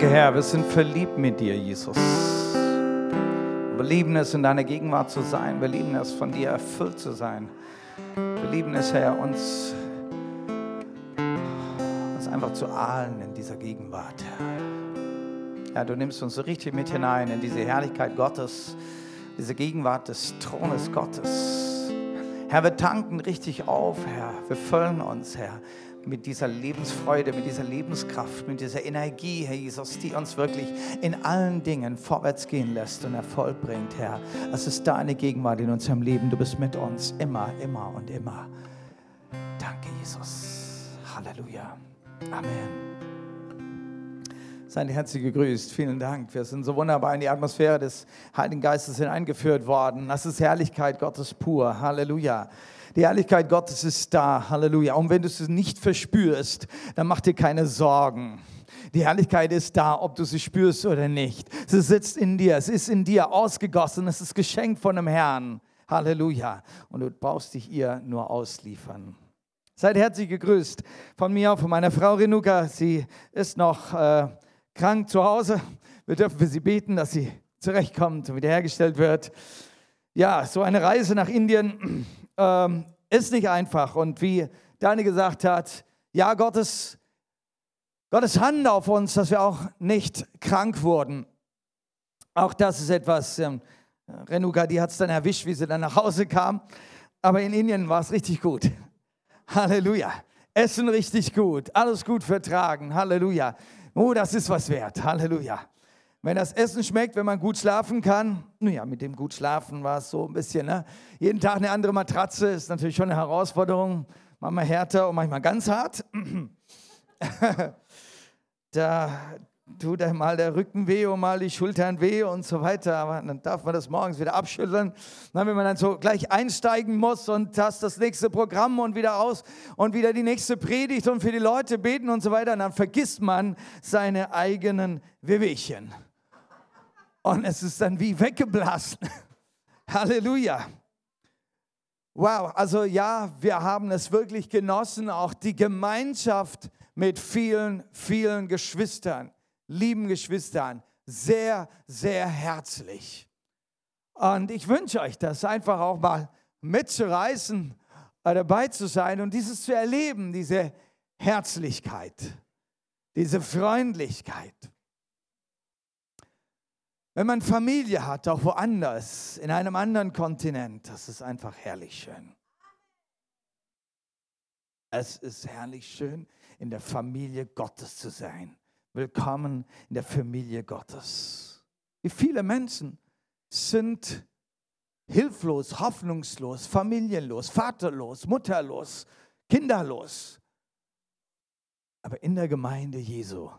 Danke, Herr, wir sind verliebt mit dir, Jesus. Wir lieben es, in deiner Gegenwart zu sein. Wir lieben es, von dir erfüllt zu sein. Wir lieben es, Herr, uns, uns einfach zu ahlen in dieser Gegenwart, Herr. Ja, du nimmst uns so richtig mit hinein in diese Herrlichkeit Gottes, diese Gegenwart des Thrones Gottes. Herr, wir tanken richtig auf, Herr. Wir füllen uns, Herr mit dieser Lebensfreude, mit dieser Lebenskraft, mit dieser Energie, Herr Jesus, die uns wirklich in allen Dingen vorwärts gehen lässt und Erfolg bringt, Herr. Es ist deine Gegenwart in unserem Leben. Du bist mit uns immer, immer und immer. Danke, Jesus. Halleluja. Amen. Seid herzlich gegrüßt. Vielen Dank. Wir sind so wunderbar in die Atmosphäre des Heiligen Geistes hineingeführt worden. Das ist Herrlichkeit Gottes pur. Halleluja. Die Herrlichkeit Gottes ist da. Halleluja. Und wenn du es nicht verspürst, dann mach dir keine Sorgen. Die Herrlichkeit ist da, ob du sie spürst oder nicht. Sie sitzt in dir. Es ist in dir ausgegossen. Es ist Geschenk von dem Herrn. Halleluja. Und du brauchst dich ihr nur ausliefern. Seid herzlich gegrüßt von mir, von meiner Frau Renuka. Sie ist noch äh, krank zu Hause. Wir dürfen für sie beten, dass sie zurechtkommt und wiederhergestellt wird. Ja, so eine Reise nach Indien ähm, ist nicht einfach. Und wie Dani gesagt hat, ja, Gottes, Gottes Hand auf uns, dass wir auch nicht krank wurden. Auch das ist etwas, ähm, Renuka, die hat es dann erwischt, wie sie dann nach Hause kam. Aber in Indien war es richtig gut. Halleluja. Essen richtig gut, alles gut vertragen. Halleluja. Oh, das ist was wert. Halleluja. Wenn das Essen schmeckt, wenn man gut schlafen kann, naja, mit dem gut schlafen war es so ein bisschen, ne? Jeden Tag eine andere Matratze ist natürlich schon eine Herausforderung. Manchmal härter und manchmal ganz hart. da tut einem mal der Rücken weh und mal die Schultern weh und so weiter. Aber dann darf man das morgens wieder abschütteln. Dann, wenn man dann so gleich einsteigen muss und hast das nächste Programm und wieder aus und wieder die nächste Predigt und für die Leute beten und so weiter, dann vergisst man seine eigenen Wehwehchen. Und es ist dann wie weggeblasen. Halleluja. Wow, also ja, wir haben es wirklich genossen, auch die Gemeinschaft mit vielen, vielen Geschwistern, lieben Geschwistern, sehr, sehr herzlich. Und ich wünsche euch das einfach auch mal mitzureißen, äh, dabei zu sein und dieses zu erleben, diese Herzlichkeit, diese Freundlichkeit. Wenn man Familie hat, auch woanders, in einem anderen Kontinent, das ist einfach herrlich schön. Es ist herrlich schön, in der Familie Gottes zu sein. Willkommen in der Familie Gottes. Wie viele Menschen sind hilflos, hoffnungslos, familienlos, vaterlos, mutterlos, kinderlos. Aber in der Gemeinde Jesu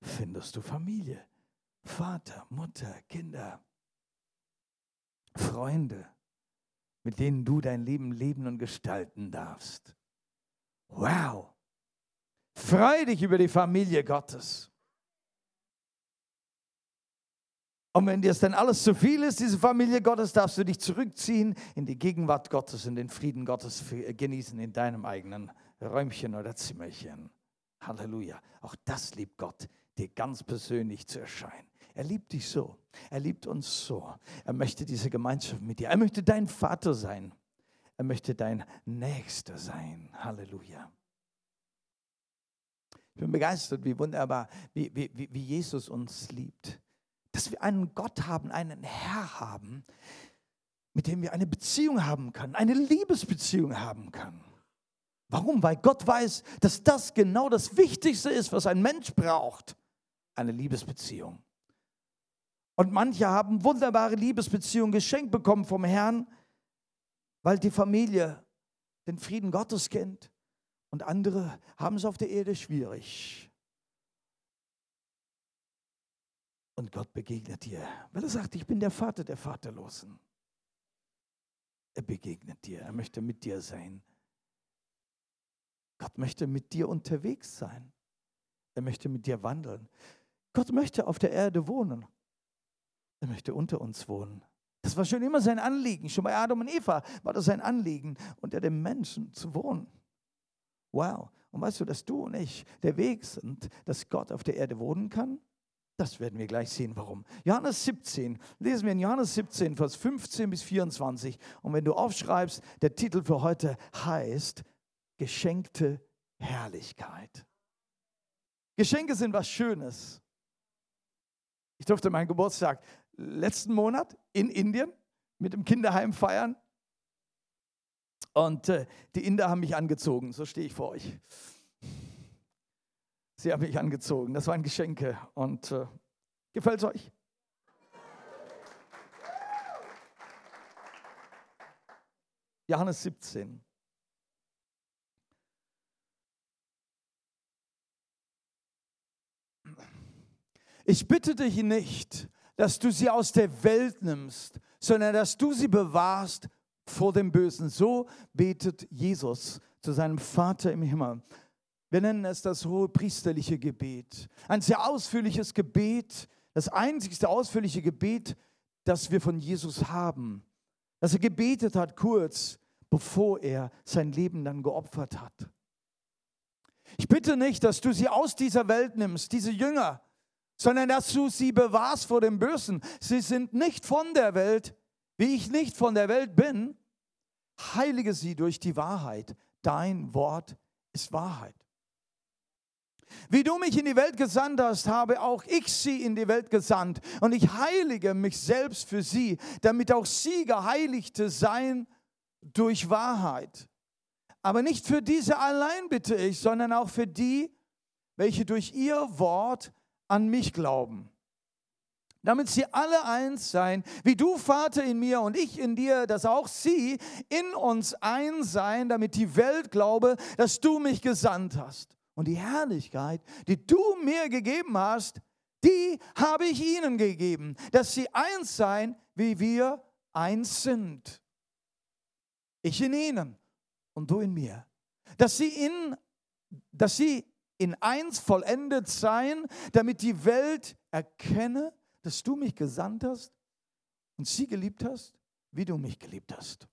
findest du Familie. Vater, Mutter, Kinder, Freunde, mit denen du dein Leben leben und gestalten darfst. Wow! Freu dich über die Familie Gottes. Und wenn dir es dann alles zu viel ist, diese Familie Gottes, darfst du dich zurückziehen in die Gegenwart Gottes und den Frieden Gottes genießen in deinem eigenen Räumchen oder Zimmerchen. Halleluja. Auch das liebt Gott, dir ganz persönlich zu erscheinen. Er liebt dich so. Er liebt uns so. Er möchte diese Gemeinschaft mit dir. Er möchte dein Vater sein. Er möchte dein Nächster sein. Halleluja. Ich bin begeistert, wie wunderbar, wie, wie, wie Jesus uns liebt. Dass wir einen Gott haben, einen Herr haben, mit dem wir eine Beziehung haben können, eine Liebesbeziehung haben können. Warum? Weil Gott weiß, dass das genau das Wichtigste ist, was ein Mensch braucht. Eine Liebesbeziehung. Und manche haben wunderbare Liebesbeziehungen geschenkt bekommen vom Herrn, weil die Familie den Frieden Gottes kennt. Und andere haben es auf der Erde schwierig. Und Gott begegnet dir, weil er sagt, ich bin der Vater der Vaterlosen. Er begegnet dir, er möchte mit dir sein. Gott möchte mit dir unterwegs sein. Er möchte mit dir wandeln. Gott möchte auf der Erde wohnen. Er möchte unter uns wohnen. Das war schon immer sein Anliegen. Schon bei Adam und Eva war das sein Anliegen, unter den Menschen zu wohnen. Wow. Und weißt du, dass du und ich der Weg sind, dass Gott auf der Erde wohnen kann? Das werden wir gleich sehen, warum. Johannes 17, lesen wir in Johannes 17, Vers 15 bis 24. Und wenn du aufschreibst, der Titel für heute heißt Geschenkte Herrlichkeit. Geschenke sind was Schönes. Ich durfte meinen Geburtstag letzten Monat in Indien mit dem Kinderheim feiern. Und äh, die Inder haben mich angezogen, so stehe ich vor euch. Sie haben mich angezogen. Das waren Geschenke. Und äh, gefällt es euch? Johannes 17. Ich bitte dich nicht, dass du sie aus der Welt nimmst, sondern dass du sie bewahrst vor dem Bösen. So betet Jesus zu seinem Vater im Himmel. Wir nennen es das hohe priesterliche Gebet. Ein sehr ausführliches Gebet, das einzigste ausführliche Gebet, das wir von Jesus haben. Dass er gebetet hat kurz, bevor er sein Leben dann geopfert hat. Ich bitte nicht, dass du sie aus dieser Welt nimmst, diese Jünger, sondern dass du sie bewahrst vor dem Bösen. Sie sind nicht von der Welt, wie ich nicht von der Welt bin. Heilige sie durch die Wahrheit. Dein Wort ist Wahrheit. Wie du mich in die Welt gesandt hast, habe auch ich sie in die Welt gesandt. Und ich heilige mich selbst für sie, damit auch sie Geheiligte seien durch Wahrheit. Aber nicht für diese allein bitte ich, sondern auch für die, welche durch ihr Wort an mich glauben. Damit sie alle eins seien, wie du, Vater, in mir und ich in dir, dass auch sie in uns eins seien, damit die Welt glaube, dass du mich gesandt hast. Und die Herrlichkeit, die du mir gegeben hast, die habe ich ihnen gegeben, dass sie eins seien, wie wir eins sind. Ich in ihnen und du in mir. Dass sie in, dass sie in eins vollendet seien, damit die Welt erkenne, dass du mich gesandt hast und sie geliebt hast, wie du mich geliebt hast.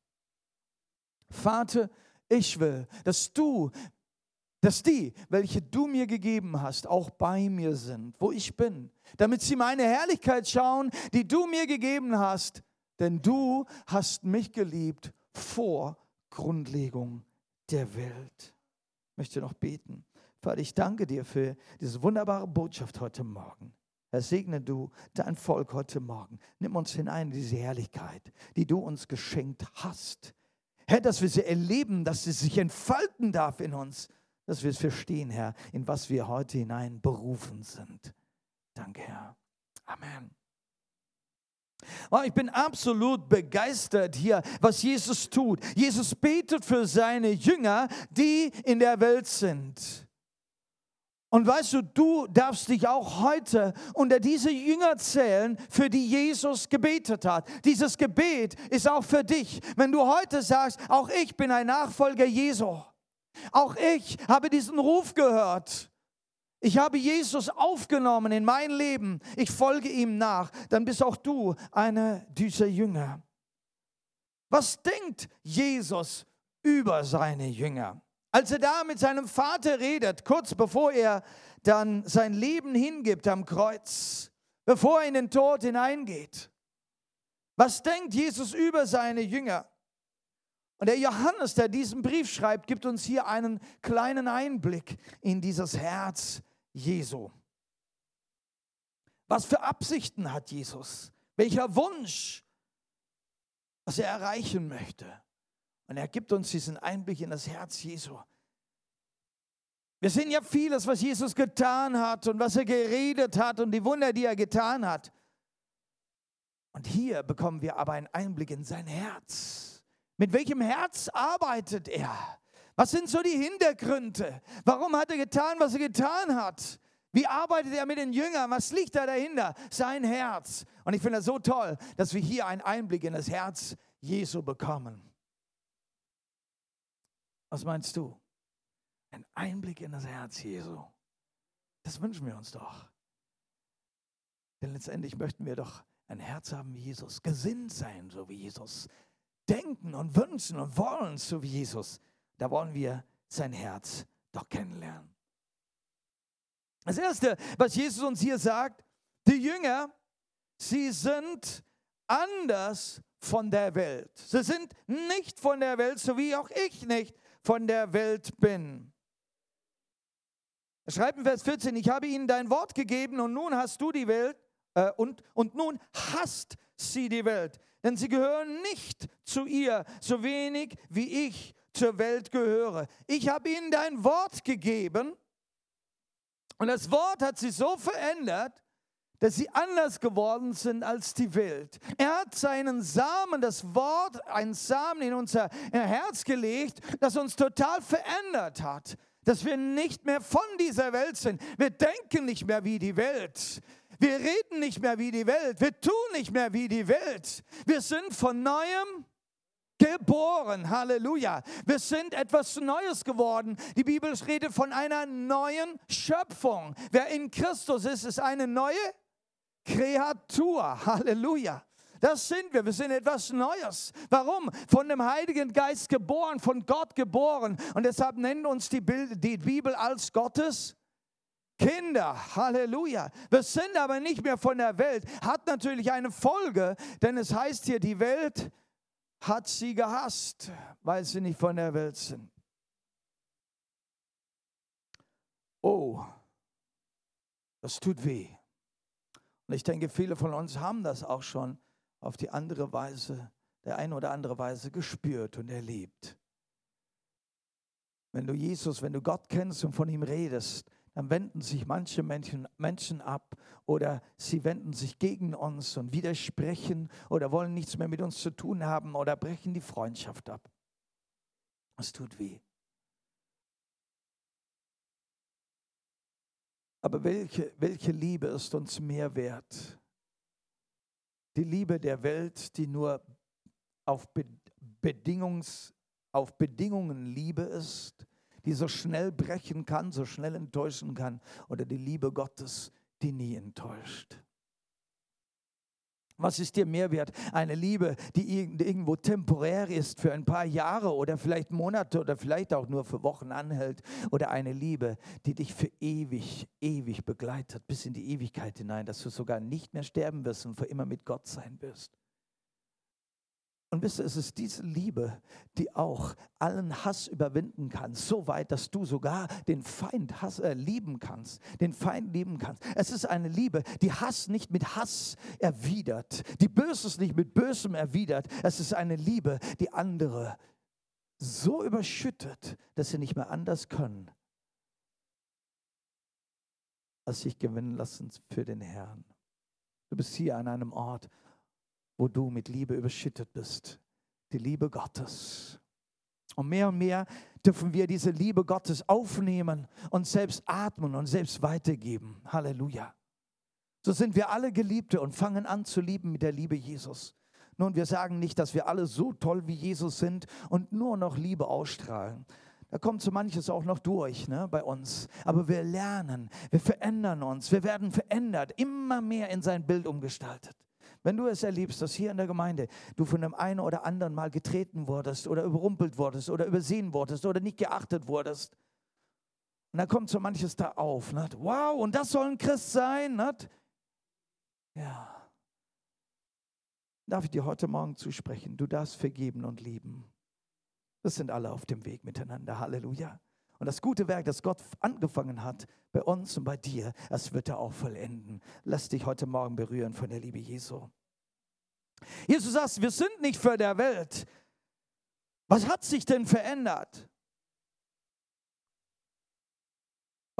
Vater, ich will, dass du dass die, welche du mir gegeben hast, auch bei mir sind, wo ich bin, damit sie meine Herrlichkeit schauen, die du mir gegeben hast, denn du hast mich geliebt vor Grundlegung der Welt. Ich möchte noch beten. Vater, ich danke dir für diese wunderbare Botschaft heute Morgen. Herr, segne du dein Volk heute Morgen. Nimm uns hinein in diese Herrlichkeit, die du uns geschenkt hast. Herr, dass wir sie erleben, dass sie sich entfalten darf in uns dass wir es verstehen, Herr, in was wir heute hinein berufen sind. Danke, Herr. Amen. Ich bin absolut begeistert hier, was Jesus tut. Jesus betet für seine Jünger, die in der Welt sind. Und weißt du, du darfst dich auch heute unter diese Jünger zählen, für die Jesus gebetet hat. Dieses Gebet ist auch für dich. Wenn du heute sagst, auch ich bin ein Nachfolger Jesu auch ich habe diesen Ruf gehört. Ich habe Jesus aufgenommen in mein Leben. Ich folge ihm nach. Dann bist auch du einer dieser Jünger. Was denkt Jesus über seine Jünger? Als er da mit seinem Vater redet, kurz bevor er dann sein Leben hingibt am Kreuz, bevor er in den Tod hineingeht. Was denkt Jesus über seine Jünger? Und der Johannes, der diesen Brief schreibt, gibt uns hier einen kleinen Einblick in dieses Herz Jesu. Was für Absichten hat Jesus? Welcher Wunsch, was er erreichen möchte? Und er gibt uns diesen Einblick in das Herz Jesu. Wir sehen ja vieles, was Jesus getan hat und was er geredet hat und die Wunder, die er getan hat. Und hier bekommen wir aber einen Einblick in sein Herz. Mit welchem Herz arbeitet er? Was sind so die Hintergründe? Warum hat er getan, was er getan hat? Wie arbeitet er mit den Jüngern? Was liegt da dahinter? Sein Herz. Und ich finde es so toll, dass wir hier einen Einblick in das Herz Jesu bekommen. Was meinst du? Ein Einblick in das Herz Jesu. Das wünschen wir uns doch. Denn letztendlich möchten wir doch ein Herz haben wie Jesus, gesinnt sein, so wie Jesus, denken und wünschen und wollen, so wie Jesus, da wollen wir sein Herz doch kennenlernen. Das Erste, was Jesus uns hier sagt, die Jünger, sie sind anders von der Welt. Sie sind nicht von der Welt, so wie auch ich nicht von der Welt bin. Er schreibt in Vers 14, ich habe ihnen dein Wort gegeben und nun hast du die Welt äh, und, und nun hasst sie die Welt, denn sie gehören nicht zu ihr, so wenig wie ich zur Welt gehöre. Ich habe ihnen dein Wort gegeben und das Wort hat sie so verändert, dass sie anders geworden sind als die Welt. Er hat seinen Samen, das Wort, einen Samen in unser Herz gelegt, das uns total verändert hat. Dass wir nicht mehr von dieser Welt sind. Wir denken nicht mehr wie die Welt. Wir reden nicht mehr wie die Welt. Wir tun nicht mehr wie die Welt. Wir sind von neuem geboren. Halleluja. Wir sind etwas Neues geworden. Die Bibel redet von einer neuen Schöpfung. Wer in Christus ist, ist eine neue Kreatur. Halleluja. Das sind wir. Wir sind etwas Neues. Warum? Von dem Heiligen Geist geboren, von Gott geboren. Und deshalb nennt uns die, die Bibel als Gottes Kinder. Halleluja. Wir sind aber nicht mehr von der Welt. Hat natürlich eine Folge, denn es heißt hier, die Welt hat sie gehasst, weil sie nicht von der Welt sind. Oh, das tut weh. Und ich denke, viele von uns haben das auch schon auf die andere Weise, der eine oder andere Weise gespürt und erlebt. Wenn du Jesus, wenn du Gott kennst und von ihm redest, dann wenden sich manche Menschen, Menschen ab oder sie wenden sich gegen uns und widersprechen oder wollen nichts mehr mit uns zu tun haben oder brechen die Freundschaft ab. Es tut weh. Aber welche, welche Liebe ist uns mehr wert? Die Liebe der Welt, die nur auf, Bedingungs, auf Bedingungen Liebe ist, die so schnell brechen kann, so schnell enttäuschen kann, oder die Liebe Gottes, die nie enttäuscht. Was ist dir mehr wert? Eine Liebe, die irgendwo temporär ist für ein paar Jahre oder vielleicht Monate oder vielleicht auch nur für Wochen anhält oder eine Liebe, die dich für ewig, ewig begleitet bis in die Ewigkeit hinein, dass du sogar nicht mehr sterben wirst und für immer mit Gott sein wirst. Und wisst ihr, es ist diese Liebe, die auch allen Hass überwinden kann, so weit, dass du sogar den Feind Hass, äh, lieben kannst, den Feind lieben kannst. Es ist eine Liebe, die Hass nicht mit Hass erwidert, die Böses nicht mit Bösem erwidert. Es ist eine Liebe, die andere so überschüttet, dass sie nicht mehr anders können, als sich gewinnen lassen für den Herrn. Du bist hier an einem Ort, wo du mit Liebe überschüttet bist. Die Liebe Gottes. Und mehr und mehr dürfen wir diese Liebe Gottes aufnehmen und selbst atmen und selbst weitergeben. Halleluja. So sind wir alle Geliebte und fangen an zu lieben mit der Liebe Jesus. Nun, wir sagen nicht, dass wir alle so toll wie Jesus sind und nur noch Liebe ausstrahlen. Da kommt so manches auch noch durch ne, bei uns. Aber wir lernen, wir verändern uns, wir werden verändert, immer mehr in sein Bild umgestaltet. Wenn du es erlebst, dass hier in der Gemeinde du von dem einen oder anderen mal getreten wurdest oder überrumpelt wurdest oder übersehen wurdest oder nicht geachtet wurdest, und dann kommt so manches da auf. Nicht? Wow, und das soll ein Christ sein? Nicht? Ja. Darf ich dir heute Morgen zusprechen? Du darfst vergeben und lieben. Das sind alle auf dem Weg miteinander. Halleluja. Und das gute Werk, das Gott angefangen hat, bei uns und bei dir, das wird er auch vollenden. Lass dich heute Morgen berühren von der Liebe Jesu. Jesus sagt, wir sind nicht für der Welt. Was hat sich denn verändert?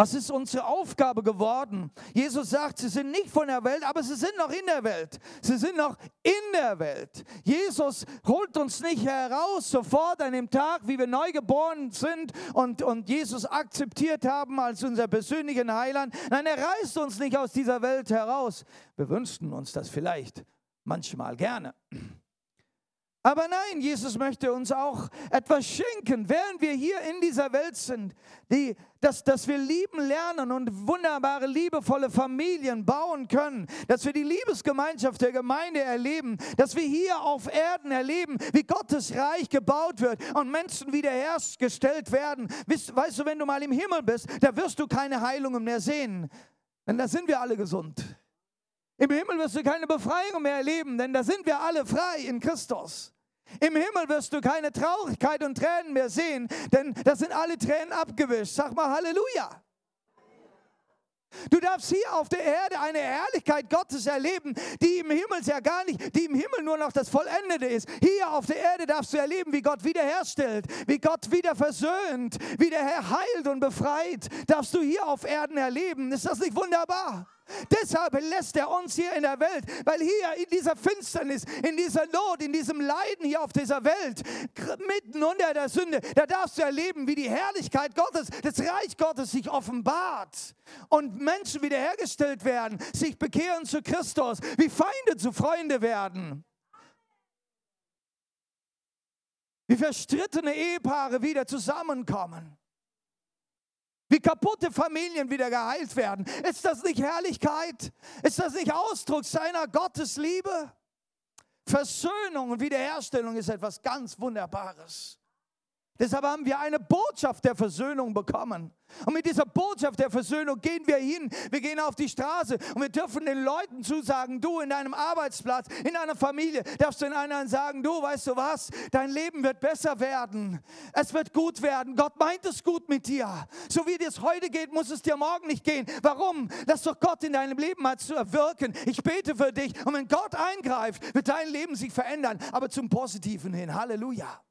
Was ist unsere Aufgabe geworden? Jesus sagt, sie sind nicht von der Welt, aber sie sind noch in der Welt. Sie sind noch in der Welt. Jesus holt uns nicht heraus sofort an dem Tag, wie wir neu geboren sind und, und Jesus akzeptiert haben als unser persönlichen Heiland. Nein, er reißt uns nicht aus dieser Welt heraus. Wir wünschten uns das vielleicht manchmal gerne. Aber nein, Jesus möchte uns auch etwas schenken, während wir hier in dieser Welt sind, die, dass, dass wir lieben lernen und wunderbare, liebevolle Familien bauen können, dass wir die Liebesgemeinschaft der Gemeinde erleben, dass wir hier auf Erden erleben, wie Gottes Reich gebaut wird und Menschen wiederhergestellt werden. Weißt, weißt du, wenn du mal im Himmel bist, da wirst du keine Heilungen mehr sehen, denn da sind wir alle gesund. Im Himmel wirst du keine Befreiung mehr erleben, denn da sind wir alle frei in Christus. Im Himmel wirst du keine Traurigkeit und Tränen mehr sehen, denn da sind alle Tränen abgewischt. Sag mal Halleluja. Du darfst hier auf der Erde eine Herrlichkeit Gottes erleben, die im Himmel ja gar nicht, die im Himmel nur noch das Vollendete ist. Hier auf der Erde darfst du erleben, wie Gott wiederherstellt, wie Gott wieder versöhnt, wie der Herr heilt und befreit. Darfst du hier auf Erden erleben. Ist das nicht wunderbar? Deshalb lässt er uns hier in der Welt, weil hier in dieser Finsternis, in dieser Not, in diesem Leiden hier auf dieser Welt, mitten unter der Sünde, da darfst du erleben, wie die Herrlichkeit Gottes, das Reich Gottes sich offenbart und Menschen wiederhergestellt werden, sich bekehren zu Christus, wie Feinde zu Freunde werden. Wie verstrittene Ehepaare wieder zusammenkommen wie kaputte Familien wieder geheilt werden. Ist das nicht Herrlichkeit? Ist das nicht Ausdruck seiner Gottesliebe? Versöhnung und Wiederherstellung ist etwas ganz Wunderbares. Deshalb haben wir eine Botschaft der Versöhnung bekommen. Und mit dieser Botschaft der Versöhnung gehen wir hin. Wir gehen auf die Straße und wir dürfen den Leuten zusagen, du in deinem Arbeitsplatz, in deiner Familie, darfst du in anderen sagen, du weißt du was, dein Leben wird besser werden. Es wird gut werden. Gott meint es gut mit dir. So wie es heute geht, muss es dir morgen nicht gehen. Warum? Lass doch Gott in deinem Leben mal zu wirken. Ich bete für dich. Und wenn Gott eingreift, wird dein Leben sich verändern, aber zum Positiven hin. Halleluja.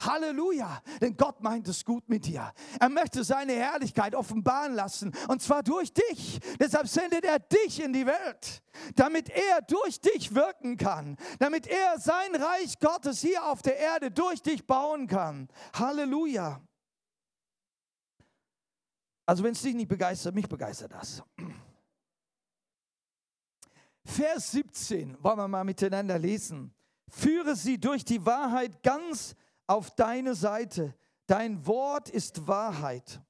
Halleluja, denn Gott meint es gut mit dir. Er möchte seine Herrlichkeit offenbaren lassen und zwar durch dich. Deshalb sendet er dich in die Welt, damit er durch dich wirken kann, damit er sein Reich Gottes hier auf der Erde durch dich bauen kann. Halleluja. Also wenn es dich nicht begeistert, mich begeistert das. Vers 17 wollen wir mal miteinander lesen. Führe sie durch die Wahrheit ganz auf deine Seite. Dein Wort ist Wahrheit.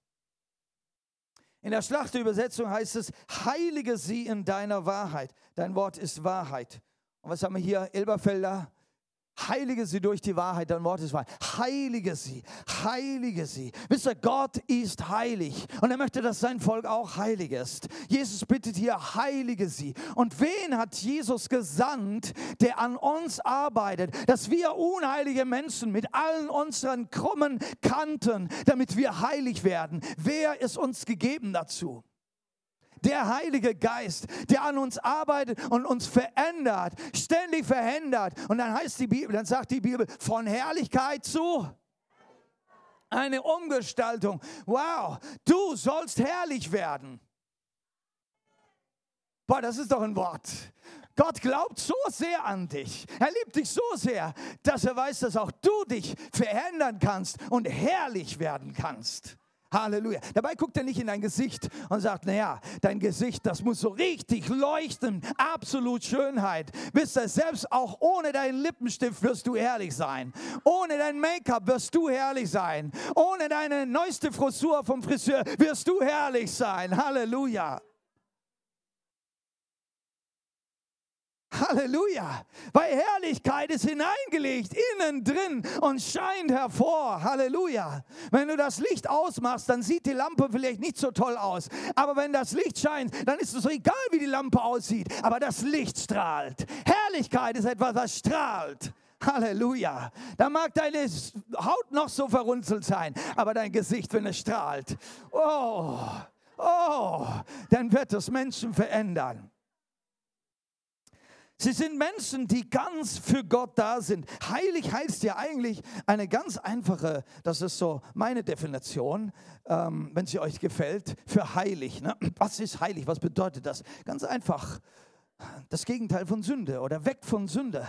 In der Schlachterübersetzung heißt es, heilige sie in deiner Wahrheit. Dein Wort ist Wahrheit. Und was haben wir hier? Elberfelder, Heilige sie durch die Wahrheit, dein Wort ist wahr. Heilige sie, heilige sie. Wisst ihr, Gott ist heilig und er möchte, dass sein Volk auch heilig ist. Jesus bittet hier, heilige sie. Und wen hat Jesus gesandt, der an uns arbeitet, dass wir unheilige Menschen mit allen unseren krummen Kanten, damit wir heilig werden? Wer ist uns gegeben dazu? Der Heilige Geist, der an uns arbeitet und uns verändert, ständig verändert. Und dann heißt die Bibel, dann sagt die Bibel, von Herrlichkeit zu eine Umgestaltung. Wow, du sollst herrlich werden. Boah, das ist doch ein Wort. Gott glaubt so sehr an dich. Er liebt dich so sehr, dass er weiß, dass auch du dich verändern kannst und herrlich werden kannst. Halleluja. Dabei guckt er nicht in dein Gesicht und sagt, naja, dein Gesicht, das muss so richtig leuchten, absolut Schönheit. Wisst ihr, selbst auch ohne deinen Lippenstift wirst du herrlich sein. Ohne dein Make-up wirst du herrlich sein. Ohne deine neueste Frisur vom Friseur wirst du herrlich sein. Halleluja. Halleluja. Weil Herrlichkeit ist hineingelegt, innen drin und scheint hervor. Halleluja. Wenn du das Licht ausmachst, dann sieht die Lampe vielleicht nicht so toll aus. Aber wenn das Licht scheint, dann ist es so egal, wie die Lampe aussieht. Aber das Licht strahlt. Herrlichkeit ist etwas, was strahlt. Halleluja. Da mag deine Haut noch so verrunzelt sein, aber dein Gesicht, wenn es strahlt, oh, oh, dann wird es Menschen verändern. Sie sind Menschen, die ganz für Gott da sind. Heilig heißt ja eigentlich eine ganz einfache, das ist so meine Definition, ähm, wenn sie euch gefällt, für heilig. Ne? Was ist heilig? Was bedeutet das? Ganz einfach, das Gegenteil von Sünde oder weg von Sünde.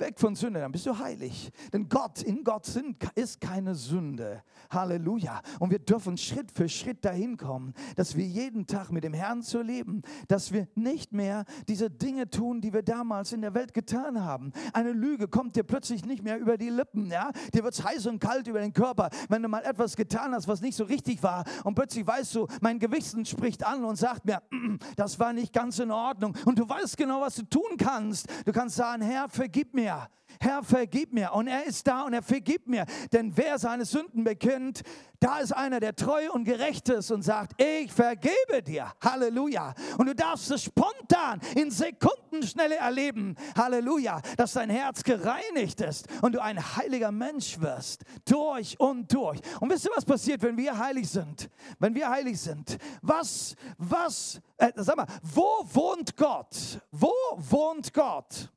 Weg von Sünde, dann bist du heilig. Denn Gott, in Gott sind, ist keine Sünde. Halleluja. Und wir dürfen Schritt für Schritt dahin kommen, dass wir jeden Tag mit dem Herrn zu leben, dass wir nicht mehr diese Dinge tun, die wir damals in der Welt getan haben. Eine Lüge kommt dir plötzlich nicht mehr über die Lippen. Ja? Dir wird es heiß und kalt über den Körper, wenn du mal etwas getan hast, was nicht so richtig war. Und plötzlich weißt du, mein Gewissen spricht an und sagt mir, mm, das war nicht ganz in Ordnung. Und du weißt genau, was du tun kannst. Du kannst sagen, Herr, vergib mir mir. Herr, vergib mir. Und er ist da und er vergibt mir. Denn wer seine Sünden bekennt, da ist einer, der treu und gerecht ist und sagt, ich vergebe dir. Halleluja. Und du darfst es spontan in Sekundenschnelle erleben. Halleluja. Dass dein Herz gereinigt ist und du ein heiliger Mensch wirst. Durch und durch. Und wisst ihr, was passiert, wenn wir heilig sind? Wenn wir heilig sind. Was, was, äh, sag mal, wo wohnt Gott? Wo wohnt Gott?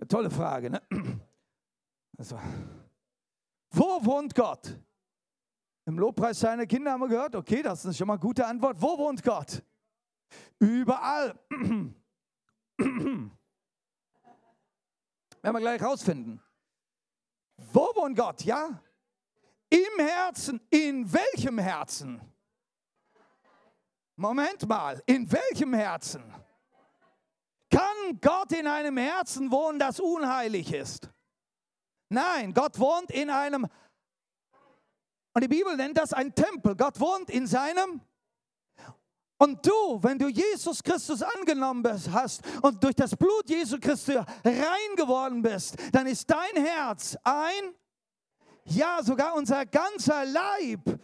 Eine tolle Frage, ne? Also, wo wohnt Gott? Im Lobpreis seiner Kinder haben wir gehört, okay, das ist schon mal eine gute Antwort. Wo wohnt Gott? Überall. Werden wir gleich rausfinden. Wo wohnt Gott? Ja? Im Herzen. In welchem Herzen? Moment mal, in welchem Herzen? Kann Gott in einem Herzen wohnen, das unheilig ist? Nein, Gott wohnt in einem, und die Bibel nennt das ein Tempel. Gott wohnt in seinem und du, wenn du Jesus Christus angenommen hast und durch das Blut Jesu Christus rein geworden bist, dann ist dein Herz ein, ja sogar unser ganzer Leib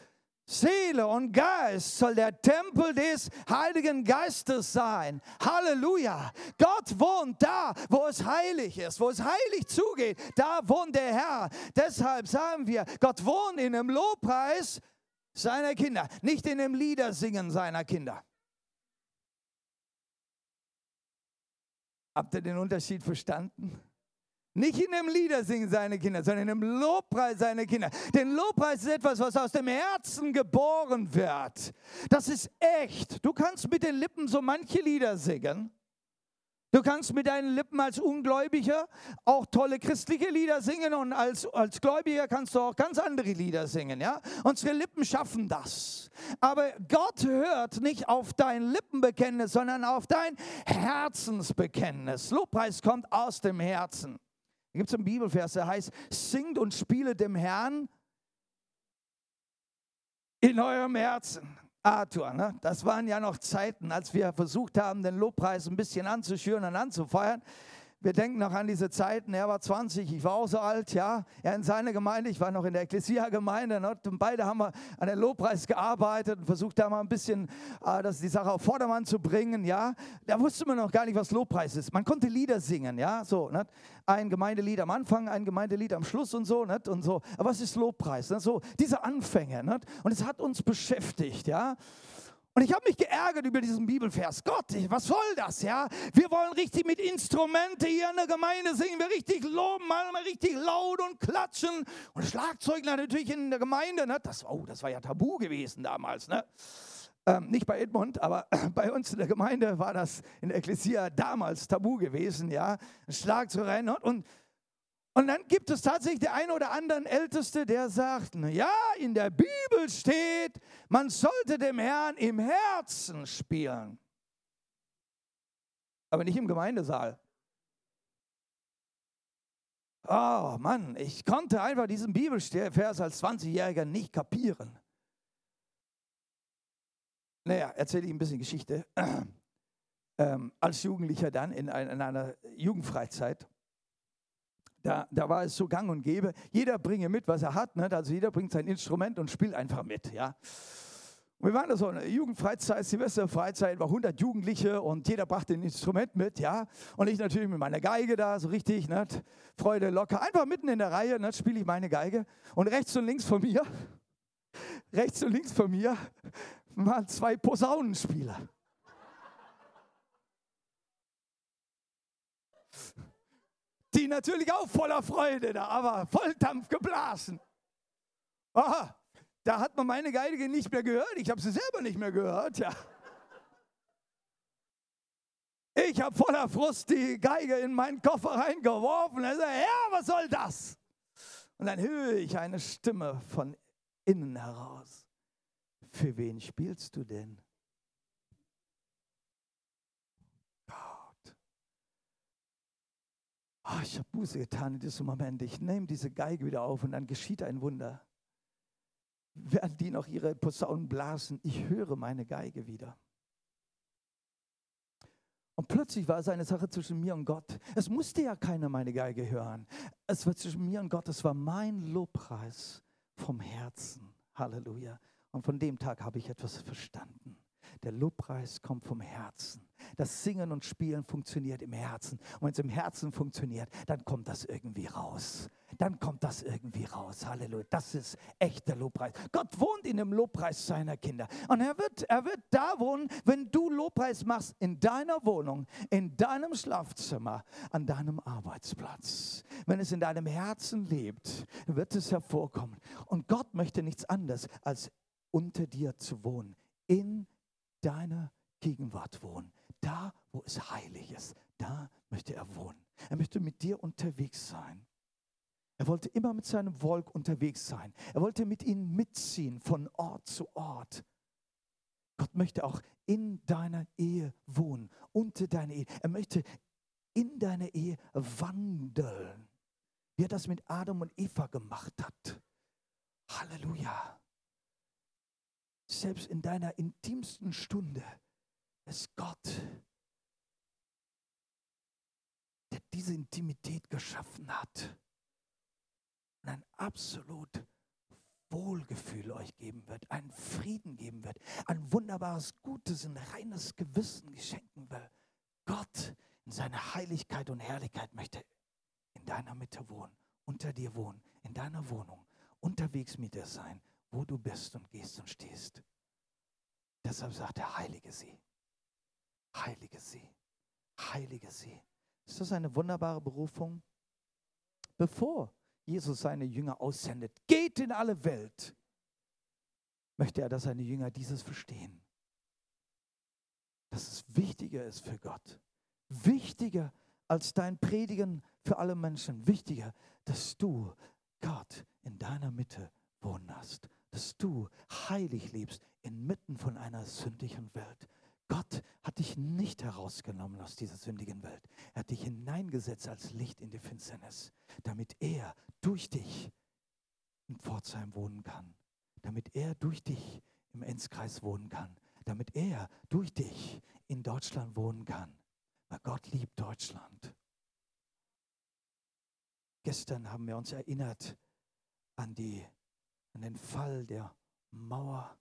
Seele und Geist soll der Tempel des Heiligen Geistes sein. Halleluja. Gott wohnt da, wo es heilig ist, wo es heilig zugeht. Da wohnt der Herr. Deshalb sagen wir, Gott wohnt in dem Lobpreis seiner Kinder, nicht in dem Liedersingen seiner Kinder. Habt ihr den Unterschied verstanden? Nicht in dem Lieder singen seine Kinder, sondern in dem Lobpreis seine Kinder. Denn Lobpreis ist etwas, was aus dem Herzen geboren wird. Das ist echt. Du kannst mit den Lippen so manche Lieder singen. Du kannst mit deinen Lippen als Ungläubiger auch tolle christliche Lieder singen und als, als Gläubiger kannst du auch ganz andere Lieder singen. Ja? Unsere Lippen schaffen das. Aber Gott hört nicht auf dein Lippenbekenntnis, sondern auf dein Herzensbekenntnis. Lobpreis kommt aus dem Herzen. Gibt es einen Bibelvers, der heißt, singt und spiele dem Herrn in eurem Herzen. Arthur, ne? das waren ja noch Zeiten, als wir versucht haben, den Lobpreis ein bisschen anzuschüren und anzufeuern. Wir denken noch an diese Zeiten, er war 20, ich war auch so alt, ja. Er in seiner Gemeinde, ich war noch in der Ecclesia-Gemeinde ne? und beide haben wir an der Lobpreis gearbeitet und versucht da mal ein bisschen äh, das, die Sache auf Vordermann zu bringen, ja. Da wusste man noch gar nicht, was Lobpreis ist. Man konnte Lieder singen, ja, so. Ne? Ein Gemeindelied am Anfang, ein Gemeindelied am Schluss und so, ne? und so. Aber was ist Lobpreis? Ne? So, diese Anfänge, ne? und es hat uns beschäftigt, ja. Und ich habe mich geärgert über diesen Bibelvers. Gott, was soll das, ja? Wir wollen richtig mit Instrumente hier in der Gemeinde singen, wir richtig loben, mal richtig laut und klatschen. Und Schlagzeug natürlich in der Gemeinde, ne? Das, oh, das war ja tabu gewesen damals, ne? Ähm, nicht bei Edmund, aber bei uns in der Gemeinde war das in der Ekklesia damals tabu gewesen, ja? Schlagzeug rein und, und und dann gibt es tatsächlich der eine oder anderen Älteste, der sagt, ja, in der Bibel steht, man sollte dem Herrn im Herzen spielen. Aber nicht im Gemeindesaal. Oh Mann, ich konnte einfach diesen Bibelvers als 20-Jähriger nicht kapieren. Naja, erzähle ich ein bisschen Geschichte. Ähm, als Jugendlicher dann in, in einer Jugendfreizeit da, da war es so gang und gäbe. Jeder bringe mit, was er hat. Ne? Also jeder bringt sein Instrument und spielt einfach mit. Ja? Wir waren da so eine Jugendfreizeit, Silvesterfreizeit, war 100 Jugendliche und jeder brachte ein Instrument mit, ja. Und ich natürlich mit meiner Geige da, so richtig, ne? Freude locker. Einfach mitten in der Reihe, ne? spiele ich meine Geige. Und rechts und links von mir, rechts und links von mir waren zwei Posaunenspieler. Die natürlich auch voller Freude da, aber Volldampf geblasen. Aha, da hat man meine Geige nicht mehr gehört. Ich habe sie selber nicht mehr gehört, ja. Ich habe voller Frust die Geige in meinen Koffer reingeworfen. Er sagt, ja, was soll das? Und dann höre ich eine Stimme von innen heraus. Für wen spielst du denn? Oh, ich habe Buße getan in diesem Moment. Ich nehme diese Geige wieder auf und dann geschieht ein Wunder. Während die noch ihre Posaunen blasen, ich höre meine Geige wieder. Und plötzlich war es eine Sache zwischen mir und Gott. Es musste ja keiner meine Geige hören. Es war zwischen mir und Gott. Es war mein Lobpreis vom Herzen. Halleluja. Und von dem Tag habe ich etwas verstanden. Der Lobpreis kommt vom Herzen. Das Singen und Spielen funktioniert im Herzen. Und wenn es im Herzen funktioniert, dann kommt das irgendwie raus. Dann kommt das irgendwie raus. Halleluja. Das ist echter Lobpreis. Gott wohnt in dem Lobpreis seiner Kinder. Und er wird, er wird da wohnen, wenn du Lobpreis machst in deiner Wohnung, in deinem Schlafzimmer, an deinem Arbeitsplatz. Wenn es in deinem Herzen lebt, wird es hervorkommen. Und Gott möchte nichts anderes, als unter dir zu wohnen. In deiner Gegenwart wohnen. Da, wo es heilig ist, da möchte er wohnen. Er möchte mit dir unterwegs sein. Er wollte immer mit seinem Volk unterwegs sein. Er wollte mit ihnen mitziehen von Ort zu Ort. Gott möchte auch in deiner Ehe wohnen, unter deiner Ehe. Er möchte in deiner Ehe wandeln, wie er das mit Adam und Eva gemacht hat. Halleluja. Selbst in deiner intimsten Stunde ist Gott, der diese Intimität geschaffen hat und ein absolut Wohlgefühl euch geben wird, einen Frieden geben wird, ein wunderbares, gutes, ein reines Gewissen geschenken will. Gott in seiner Heiligkeit und Herrlichkeit möchte in deiner Mitte wohnen, unter dir wohnen, in deiner Wohnung, unterwegs mit dir sein, wo du bist und gehst und stehst. Deshalb sagt er, heilige sie. Heilige sie. Heilige sie. Ist das eine wunderbare Berufung? Bevor Jesus seine Jünger aussendet, geht in alle Welt, möchte er, dass seine Jünger dieses verstehen. Dass es wichtiger ist für Gott. Wichtiger als dein Predigen für alle Menschen. Wichtiger, dass du Gott in deiner Mitte wohnen hast. Dass du heilig lebst inmitten von einer sündigen Welt. Gott hat dich nicht herausgenommen aus dieser sündigen Welt. Er hat dich hineingesetzt als Licht in die Finsternis, damit er durch dich in Pforzheim wohnen kann, damit er durch dich im Enzkreis wohnen kann, damit er durch dich in Deutschland wohnen kann. Weil Gott liebt Deutschland. Gestern haben wir uns erinnert an, die, an den Fall der Mauer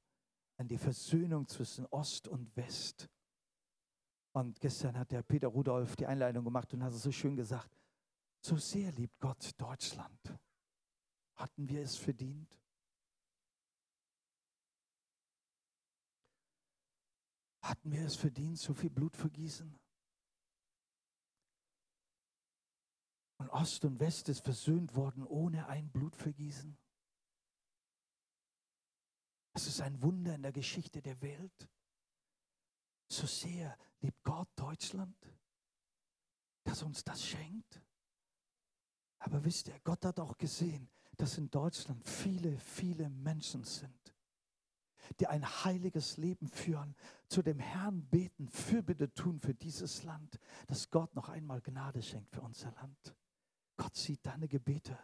an die Versöhnung zwischen Ost und West. Und gestern hat der Peter Rudolph die Einleitung gemacht und hat es so schön gesagt, so sehr liebt Gott Deutschland. Hatten wir es verdient? Hatten wir es verdient, so viel Blut vergießen? Und Ost und West ist versöhnt worden ohne ein Blutvergießen? Es ist ein Wunder in der Geschichte der Welt. So sehr liebt Gott Deutschland, dass uns das schenkt. Aber wisst ihr, Gott hat auch gesehen, dass in Deutschland viele, viele Menschen sind, die ein heiliges Leben führen, zu dem Herrn beten, Fürbitte tun für dieses Land, dass Gott noch einmal Gnade schenkt für unser Land. Gott sieht deine Gebete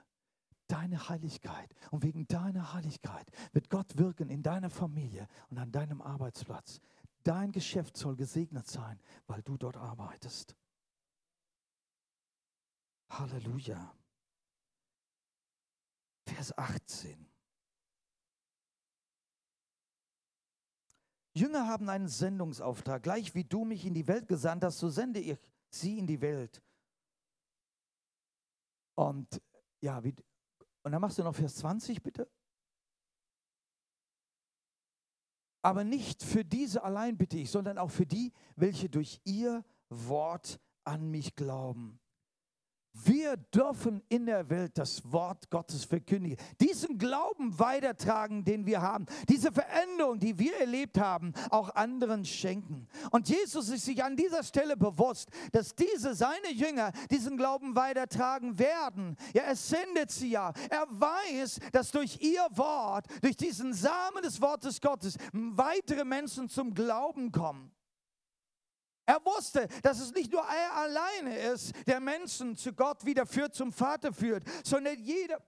deine Heiligkeit. Und wegen deiner Heiligkeit wird Gott wirken in deiner Familie und an deinem Arbeitsplatz. Dein Geschäft soll gesegnet sein, weil du dort arbeitest. Halleluja. Vers 18. Jünger haben einen Sendungsauftrag. Gleich wie du mich in die Welt gesandt hast, so sende ich sie in die Welt. Und ja, wie, und dann machst du noch Vers 20 bitte. Aber nicht für diese allein bitte ich, sondern auch für die, welche durch ihr Wort an mich glauben. Wir dürfen in der Welt das Wort Gottes verkündigen, diesen Glauben weitertragen, den wir haben, diese Veränderung, die wir erlebt haben, auch anderen schenken. Und Jesus ist sich an dieser Stelle bewusst, dass diese, seine Jünger, diesen Glauben weitertragen werden. Ja, er sendet sie ja. Er weiß, dass durch ihr Wort, durch diesen Samen des Wortes Gottes, weitere Menschen zum Glauben kommen. Er wusste, dass es nicht nur er alleine ist, der Menschen zu Gott wieder führt, zum Vater führt, sondern jeder,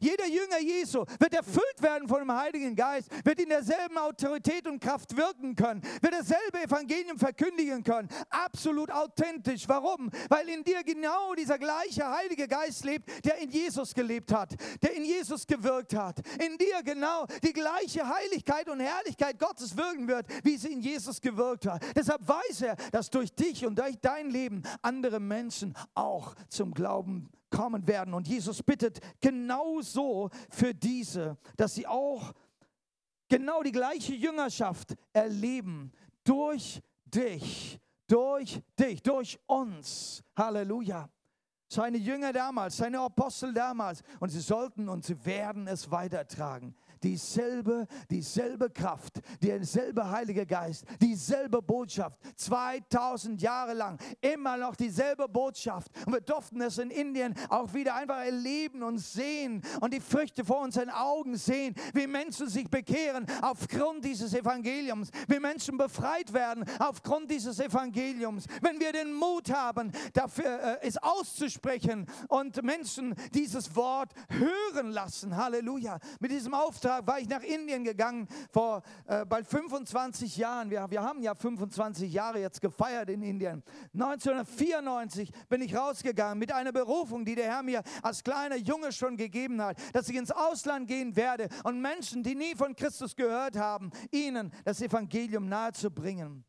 Jeder Jünger Jesu wird erfüllt werden von dem Heiligen Geist, wird in derselben Autorität und Kraft wirken können, wird dasselbe Evangelium verkündigen können. Absolut authentisch. Warum? Weil in dir genau dieser gleiche Heilige Geist lebt, der in Jesus gelebt hat, der in Jesus gewirkt hat. In dir genau die gleiche Heiligkeit und Herrlichkeit Gottes wirken wird, wie sie in Jesus gewirkt hat. Deshalb weiß er, dass durch dich und durch dein Leben andere Menschen auch zum Glauben kommen werden. Und Jesus bittet genauso für diese, dass sie auch genau die gleiche Jüngerschaft erleben durch dich, durch dich, durch uns. Halleluja. Seine Jünger damals, seine Apostel damals. Und sie sollten und sie werden es weitertragen dieselbe, dieselbe Kraft, derselbe Heilige Geist, dieselbe Botschaft, 2000 Jahre lang, immer noch dieselbe Botschaft. Und wir durften es in Indien auch wieder einfach erleben und sehen und die Früchte vor unseren Augen sehen, wie Menschen sich bekehren aufgrund dieses Evangeliums, wie Menschen befreit werden aufgrund dieses Evangeliums. Wenn wir den Mut haben, dafür äh, es auszusprechen und Menschen dieses Wort hören lassen, Halleluja, mit diesem Auftrag War ich nach Indien gegangen vor äh, bald 25 Jahren. Wir, wir haben ja 25 Jahre jetzt gefeiert in Indien. 1994 bin ich rausgegangen mit einer Berufung, die der Herr mir als kleiner Junge schon gegeben hat, dass ich ins Ausland gehen werde und Menschen, die nie von Christus gehört haben, ihnen das Evangelium nahezubringen.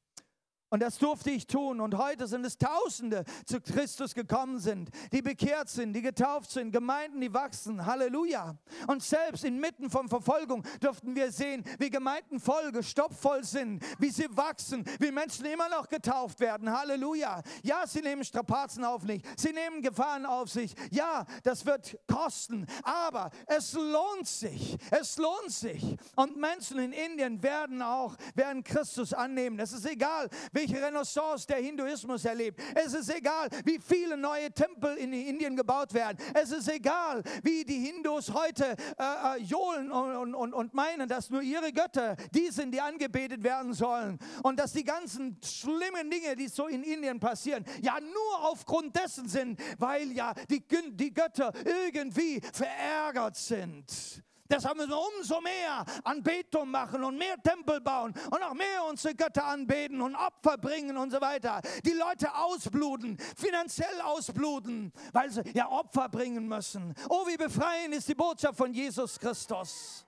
Und das durfte ich tun. Und heute sind es Tausende zu Christus gekommen sind, die bekehrt sind, die getauft sind, Gemeinden, die wachsen. Halleluja. Und selbst inmitten von Verfolgung durften wir sehen, wie Gemeinden voll, gestopfvoll sind, wie sie wachsen, wie Menschen immer noch getauft werden. Halleluja. Ja, sie nehmen Strapazen auf sich, sie nehmen Gefahren auf sich. Ja, das wird kosten, aber es lohnt sich. Es lohnt sich. Und Menschen in Indien werden auch, werden Christus annehmen. Es ist egal, wie welche Renaissance der Hinduismus erlebt. Es ist egal, wie viele neue Tempel in Indien gebaut werden. Es ist egal, wie die Hindus heute äh, äh, johlen und, und, und meinen, dass nur ihre Götter die sind, die angebetet werden sollen. Und dass die ganzen schlimmen Dinge, die so in Indien passieren, ja nur aufgrund dessen sind, weil ja die, die Götter irgendwie verärgert sind. Deshalb müssen wir umso mehr Anbetung machen und mehr Tempel bauen und noch mehr unsere Götter anbeten und Opfer bringen und so weiter. Die Leute ausbluten, finanziell ausbluten, weil sie ja Opfer bringen müssen. Oh, wie befreiend ist die Botschaft von Jesus Christus.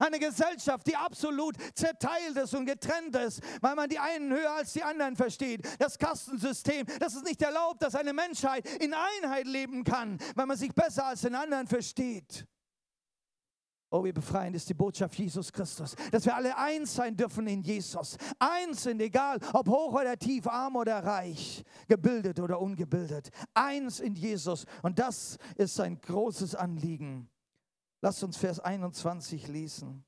Eine Gesellschaft, die absolut zerteilt ist und getrennt ist, weil man die einen höher als die anderen versteht. Das Kastensystem, das es nicht erlaubt, dass eine Menschheit in Einheit leben kann, weil man sich besser als den anderen versteht. Oh, wie befreiend ist die Botschaft Jesus Christus, dass wir alle eins sein dürfen in Jesus. Eins sind, egal ob hoch oder tief, arm oder reich, gebildet oder ungebildet. Eins in Jesus. Und das ist sein großes Anliegen. Lasst uns Vers 21 lesen.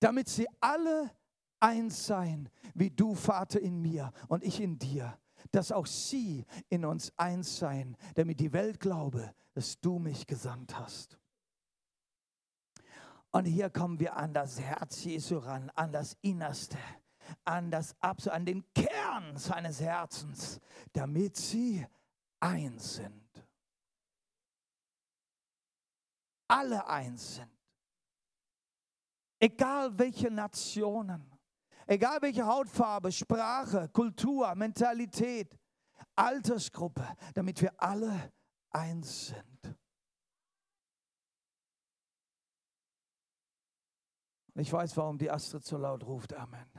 Damit sie alle eins seien, wie du, Vater, in mir und ich in dir dass auch sie in uns eins seien, damit die Welt glaube, dass du mich gesandt hast. Und hier kommen wir an das Herz Jesu ran, an das Innerste, an, das, an den Kern seines Herzens, damit sie eins sind. Alle eins sind. Egal welche Nationen, Egal welche Hautfarbe, Sprache, Kultur, Mentalität, Altersgruppe, damit wir alle eins sind. Ich weiß, warum die Astrid so laut ruft. Amen.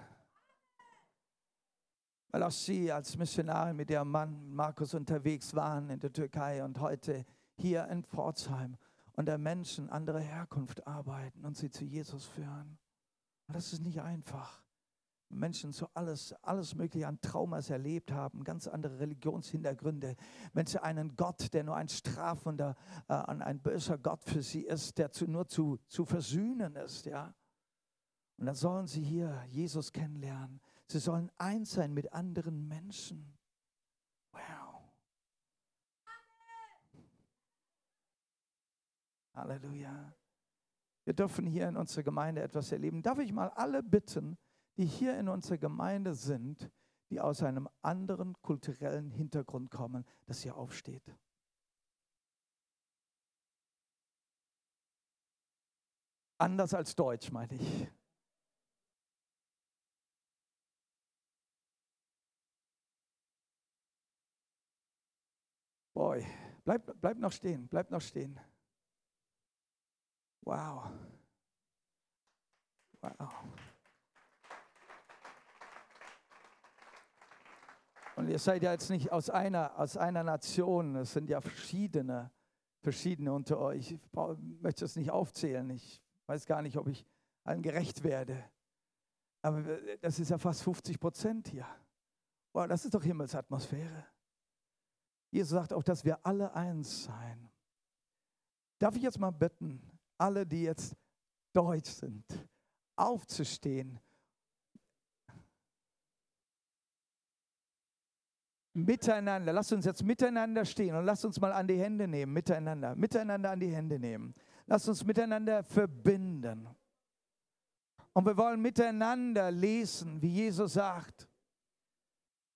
Weil auch sie als Missionarin mit ihrem Mann Markus unterwegs waren in der Türkei und heute hier in Pforzheim unter Menschen anderer Herkunft arbeiten und sie zu Jesus führen. Und das ist nicht einfach. Menschen so alles, alles Mögliche an Traumas erlebt haben, ganz andere Religionshintergründe. Menschen einen Gott, der nur ein strafender, äh, ein böser Gott für sie ist, der zu, nur zu, zu versöhnen ist, ja. Und dann sollen sie hier Jesus kennenlernen. Sie sollen eins sein mit anderen Menschen. Wow. Halleluja. Wir dürfen hier in unserer Gemeinde etwas erleben. Darf ich mal alle bitten, die hier in unserer Gemeinde sind, die aus einem anderen kulturellen Hintergrund kommen, das hier aufsteht. Anders als Deutsch, meine ich. Boy, bleib, bleib noch stehen, bleib noch stehen. Wow. Wow. Und ihr seid ja jetzt nicht aus einer, aus einer Nation, es sind ja verschiedene, verschiedene unter euch. Ich möchte es nicht aufzählen, ich weiß gar nicht, ob ich allen gerecht werde. Aber das ist ja fast 50 Prozent hier. Boah, das ist doch Himmelsatmosphäre. Jesus sagt auch, dass wir alle eins sein. Darf ich jetzt mal bitten, alle, die jetzt deutsch sind, aufzustehen. Miteinander, lasst uns jetzt miteinander stehen und lasst uns mal an die Hände nehmen, miteinander, miteinander an die Hände nehmen. Lasst uns miteinander verbinden. Und wir wollen miteinander lesen, wie Jesus sagt.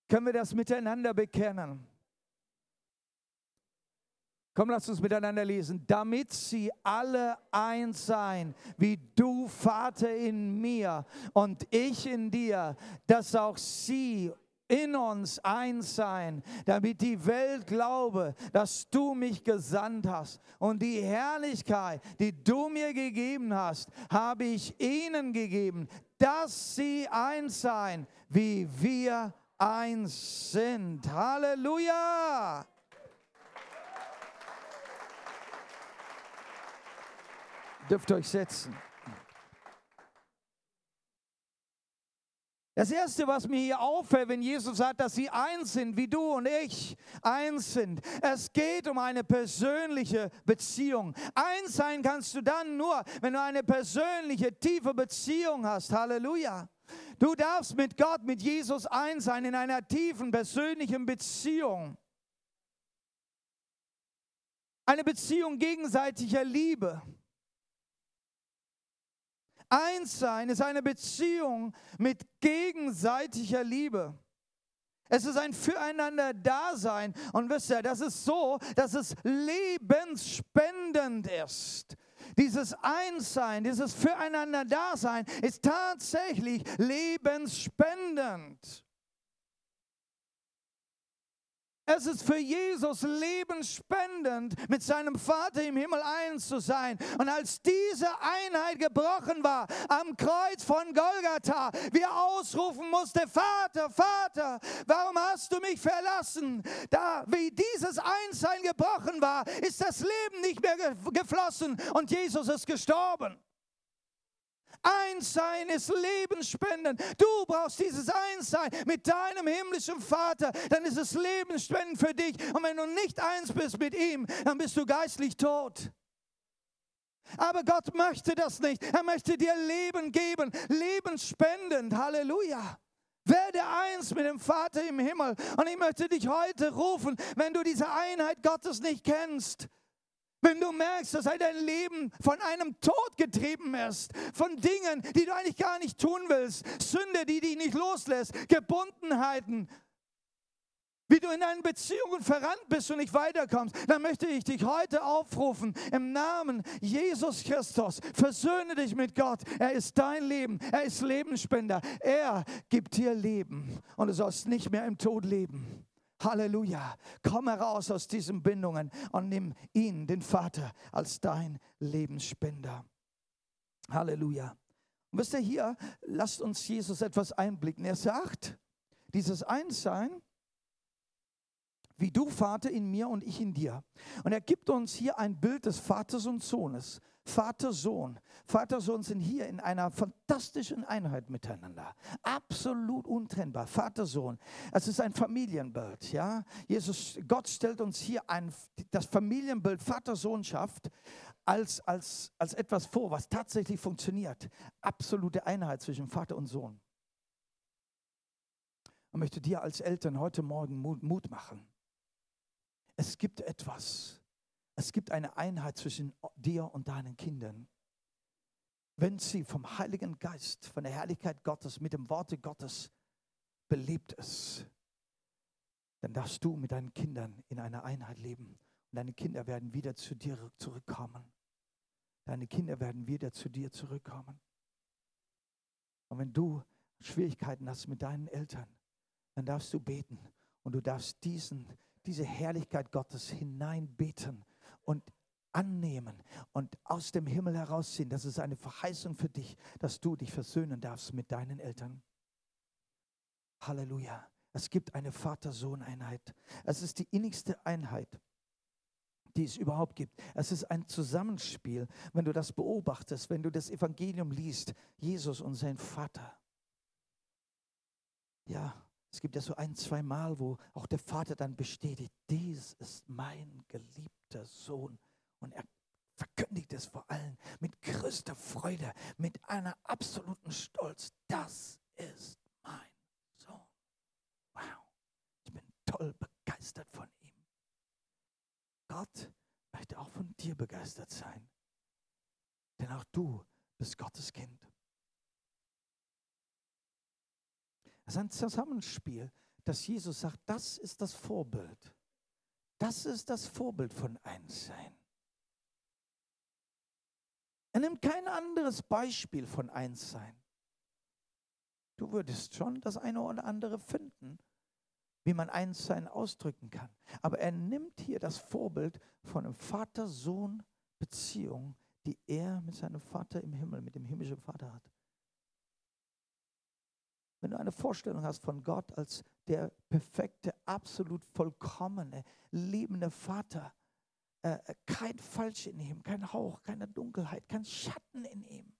Können wir das miteinander bekennen? Komm, lass uns miteinander lesen. Damit sie alle eins sein, wie du, Vater, in mir und ich in dir, dass auch sie in uns eins sein, damit die Welt glaube, dass du mich gesandt hast. Und die Herrlichkeit, die du mir gegeben hast, habe ich ihnen gegeben, dass sie eins sein, wie wir eins sind. Halleluja! Dürft euch setzen. Das Erste, was mir hier auffällt, wenn Jesus sagt, dass sie eins sind, wie du und ich eins sind, es geht um eine persönliche Beziehung. Eins sein kannst du dann nur, wenn du eine persönliche, tiefe Beziehung hast. Halleluja. Du darfst mit Gott, mit Jesus eins sein in einer tiefen, persönlichen Beziehung. Eine Beziehung gegenseitiger Liebe. Einssein ist eine Beziehung mit gegenseitiger Liebe. Es ist ein Füreinander-Dasein. Und wisst ihr, das ist so, dass es lebensspendend ist. Dieses Einssein, dieses Füreinander-Dasein ist tatsächlich lebensspendend. Es ist für Jesus lebensspendend, mit seinem Vater im Himmel eins zu sein. Und als diese Einheit gebrochen war am Kreuz von Golgatha, wir ausrufen musste, Vater, Vater, warum hast du mich verlassen? Da, wie dieses Einssein gebrochen war, ist das Leben nicht mehr geflossen und Jesus ist gestorben. Einssein ist lebensspendend. Du brauchst dieses Einssein mit deinem himmlischen Vater. Dann ist es lebensspendend für dich. Und wenn du nicht eins bist mit ihm, dann bist du geistlich tot. Aber Gott möchte das nicht. Er möchte dir Leben geben, lebensspendend. Halleluja. Werde eins mit dem Vater im Himmel. Und ich möchte dich heute rufen, wenn du diese Einheit Gottes nicht kennst, wenn du merkst, dass dein Leben von einem Tod getrieben ist, von Dingen, die du eigentlich gar nicht tun willst, Sünde, die dich nicht loslässt, Gebundenheiten, wie du in deinen Beziehungen verrannt bist und nicht weiterkommst, dann möchte ich dich heute aufrufen, im Namen Jesus Christus, versöhne dich mit Gott. Er ist dein Leben, er ist Lebensspender. Er gibt dir Leben und du sollst nicht mehr im Tod leben. Halleluja. Komm heraus aus diesen Bindungen und nimm ihn, den Vater, als dein Lebensspender. Halleluja. Und wisst ihr hier, lasst uns Jesus etwas einblicken. Er sagt, dieses Einssein, wie du Vater in mir und ich in dir. Und er gibt uns hier ein Bild des Vaters und Sohnes. Vater, Sohn. Vater, Sohn sind hier in einer fantastischen Einheit miteinander. Absolut untrennbar. Vater, Sohn. Es ist ein Familienbild, ja. Jesus, Gott stellt uns hier ein, das Familienbild Vater-Sohnschaft als, als, als etwas vor, was tatsächlich funktioniert. Absolute Einheit zwischen Vater und Sohn. Ich möchte dir als Eltern heute Morgen Mut machen. Es gibt etwas, es gibt eine Einheit zwischen dir und deinen Kindern. Wenn sie vom Heiligen Geist, von der Herrlichkeit Gottes, mit dem Worte Gottes belebt ist, dann darfst du mit deinen Kindern in einer Einheit leben. Und deine Kinder werden wieder zu dir zurückkommen. Deine Kinder werden wieder zu dir zurückkommen. Und wenn du Schwierigkeiten hast mit deinen Eltern, dann darfst du beten und du darfst diesen, diese Herrlichkeit Gottes hineinbeten und annehmen und aus dem Himmel herausziehen. Das ist eine Verheißung für dich, dass du dich versöhnen darfst mit deinen Eltern. Halleluja. Es gibt eine Vater-Sohn-Einheit. Es ist die innigste Einheit die es überhaupt gibt. Es ist ein Zusammenspiel, wenn du das beobachtest, wenn du das Evangelium liest, Jesus und sein Vater. Ja, es gibt ja so ein, zwei Mal, wo auch der Vater dann bestätigt, dies ist mein geliebter Sohn. Und er verkündigt es vor allen mit größter Freude, mit einer absoluten Stolz. Das ist mein Sohn. Wow, ich bin toll begeistert von ihm. Gott möchte auch von dir begeistert sein. Denn auch du bist Gottes Kind. Es ist ein Zusammenspiel, dass Jesus sagt, das ist das Vorbild. Das ist das Vorbild von Einssein. Er nimmt kein anderes Beispiel von Einssein. Du würdest schon das eine oder andere finden, wie man Einssein ausdrücken kann. Aber er nimmt hier das Vorbild von einem Vater-Sohn-Beziehung, die er mit seinem Vater im Himmel, mit dem himmlischen Vater hat. Wenn du eine Vorstellung hast von Gott als der perfekte, absolut vollkommene, liebende Vater, äh, äh, kein Falsch in ihm, kein Hauch, keine Dunkelheit, kein Schatten in ihm.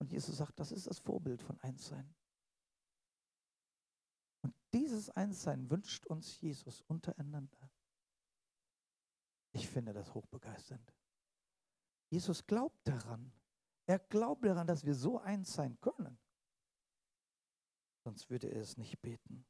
Und Jesus sagt, das ist das Vorbild von Einssein. Und dieses Einssein wünscht uns Jesus untereinander. Ich finde das hochbegeisternd. Jesus glaubt daran. Er glaubt daran, dass wir so eins sein können sonst würde er es nicht beten.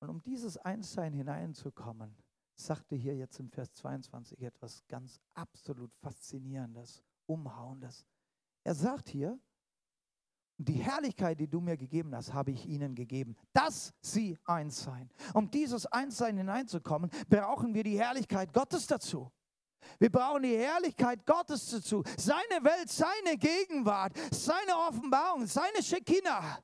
Und um dieses Einssein hineinzukommen, sagte hier jetzt im Vers 22 etwas ganz absolut Faszinierendes, Umhauendes. Er sagt hier, die Herrlichkeit, die du mir gegeben hast, habe ich ihnen gegeben, dass sie eins seien. Um dieses Einssein hineinzukommen, brauchen wir die Herrlichkeit Gottes dazu. Wir brauchen die Herrlichkeit Gottes dazu. Seine Welt, seine Gegenwart, seine Offenbarung, seine Shekinah.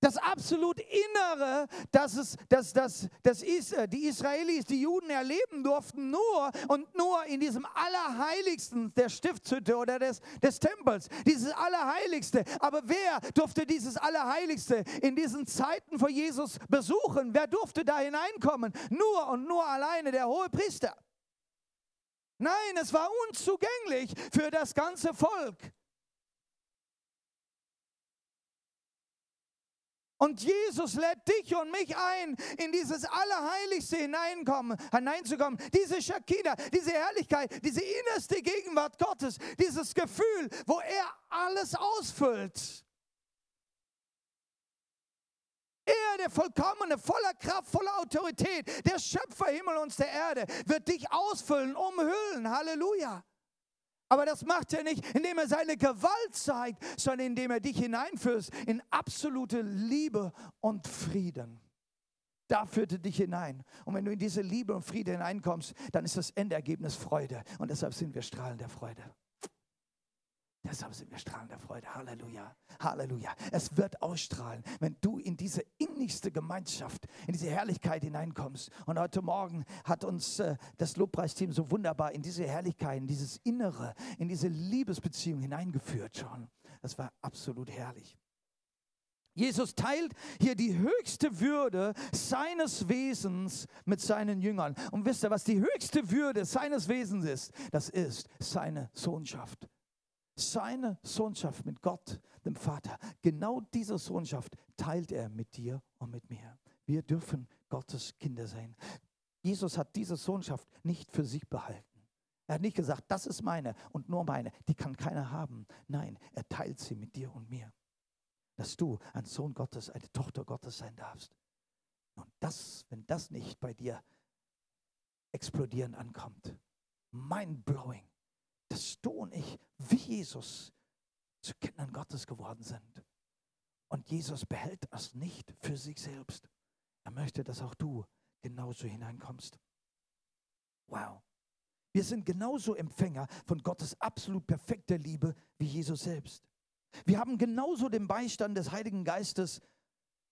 Das absolut Innere, das, es, das, das, das ist, äh, die Israelis, die Juden erleben durften nur und nur in diesem Allerheiligsten der Stiftshütte oder des, des Tempels. Dieses Allerheiligste. Aber wer durfte dieses Allerheiligste in diesen Zeiten vor Jesus besuchen? Wer durfte da hineinkommen? Nur und nur alleine der hohe Priester. Nein, es war unzugänglich für das ganze Volk. Und Jesus lädt dich und mich ein, in dieses Allerheiligste hineinkommen, hineinzukommen. Diese Shakina, diese Herrlichkeit, diese innerste Gegenwart Gottes, dieses Gefühl, wo er alles ausfüllt. Er, der vollkommene, voller Kraft, voller Autorität, der Schöpfer Himmel und der Erde, wird dich ausfüllen, umhüllen. Halleluja. Aber das macht er nicht, indem er seine Gewalt zeigt, sondern indem er dich hineinführt in absolute Liebe und Frieden. Da führt er dich hinein. Und wenn du in diese Liebe und Friede hineinkommst, dann ist das Endergebnis Freude. Und deshalb sind wir strahlender Freude. Deshalb sind wir strahlender Freude. Halleluja. Halleluja. Es wird ausstrahlen, wenn du in diese innigste Gemeinschaft, in diese Herrlichkeit hineinkommst. Und heute Morgen hat uns äh, das Lobpreisteam so wunderbar in diese Herrlichkeit, in dieses Innere, in diese Liebesbeziehung hineingeführt schon. Das war absolut herrlich. Jesus teilt hier die höchste Würde seines Wesens mit seinen Jüngern. Und wisst ihr, was die höchste Würde seines Wesens ist? Das ist seine Sohnschaft seine Sohnschaft mit Gott, dem Vater. Genau diese Sohnschaft teilt er mit dir und mit mir. Wir dürfen Gottes Kinder sein. Jesus hat diese Sohnschaft nicht für sich behalten. Er hat nicht gesagt, das ist meine und nur meine, die kann keiner haben. Nein, er teilt sie mit dir und mir. Dass du ein Sohn Gottes, eine Tochter Gottes sein darfst. Und das, wenn das nicht bei dir explodieren ankommt, mind-blowing, dass du und ich wie Jesus zu Kindern Gottes geworden sind. Und Jesus behält das nicht für sich selbst. Er möchte, dass auch du genauso hineinkommst. Wow. Wir sind genauso Empfänger von Gottes absolut perfekter Liebe wie Jesus selbst. Wir haben genauso den Beistand des Heiligen Geistes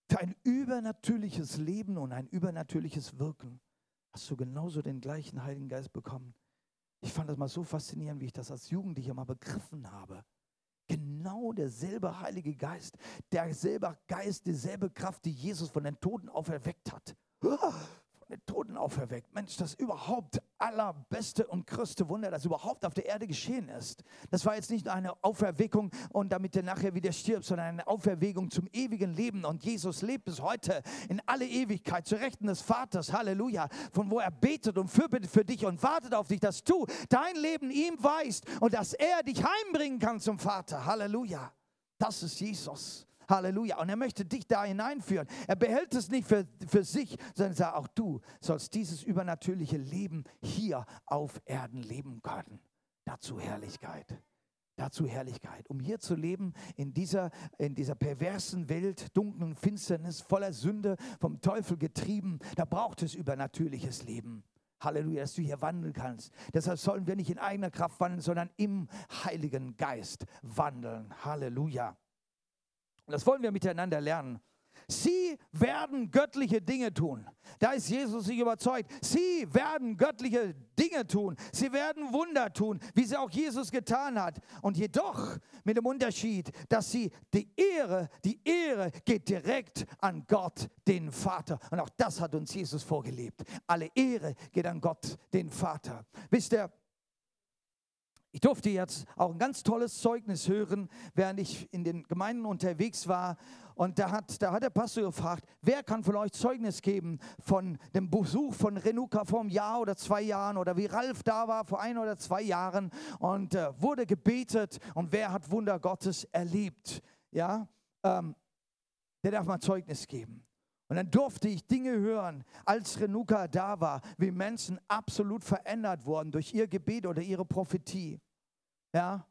für ein übernatürliches Leben und ein übernatürliches Wirken. Hast du genauso den gleichen Heiligen Geist bekommen? Ich fand das mal so faszinierend, wie ich das als Jugendlicher mal begriffen habe. Genau derselbe Heilige Geist, derselbe Geist, dieselbe Kraft, die Jesus von den Toten auferweckt hat den Toten auferweckt. Mensch, das überhaupt allerbeste und größte Wunder, das überhaupt auf der Erde geschehen ist. Das war jetzt nicht nur eine Auferweckung und damit er nachher wieder stirbt, sondern eine Auferweckung zum ewigen Leben. Und Jesus lebt bis heute in alle Ewigkeit zu Rechten des Vaters. Halleluja. Von wo er betet und fürbittet für dich und wartet auf dich, dass du dein Leben ihm weißt und dass er dich heimbringen kann zum Vater. Halleluja. Das ist Jesus. Halleluja. Und er möchte dich da hineinführen. Er behält es nicht für, für sich, sondern sagt, auch du sollst dieses übernatürliche Leben hier auf Erden leben können. Dazu Herrlichkeit. Dazu Herrlichkeit. Um hier zu leben in dieser, in dieser perversen Welt, dunklen Finsternis, voller Sünde, vom Teufel getrieben, da braucht es übernatürliches Leben. Halleluja, dass du hier wandeln kannst. Deshalb sollen wir nicht in eigener Kraft wandeln, sondern im Heiligen Geist wandeln. Halleluja. Das wollen wir miteinander lernen. Sie werden göttliche Dinge tun. Da ist Jesus sich überzeugt. Sie werden göttliche Dinge tun. Sie werden Wunder tun, wie sie auch Jesus getan hat. Und jedoch mit dem Unterschied, dass sie die Ehre, die Ehre geht direkt an Gott, den Vater. Und auch das hat uns Jesus vorgelebt. Alle Ehre geht an Gott, den Vater. Wisst ihr, ich durfte jetzt auch ein ganz tolles Zeugnis hören, während ich in den Gemeinden unterwegs war. Und da hat, da hat der Pastor gefragt, wer kann von euch Zeugnis geben von dem Besuch von Renuka vor einem Jahr oder zwei Jahren oder wie Ralf da war vor ein oder zwei Jahren und äh, wurde gebetet und wer hat Wunder Gottes erlebt? Ja, ähm, der darf mal Zeugnis geben. Und dann durfte ich Dinge hören, als Renuka da war, wie Menschen absolut verändert wurden durch ihr Gebet oder ihre Prophetie. Ja?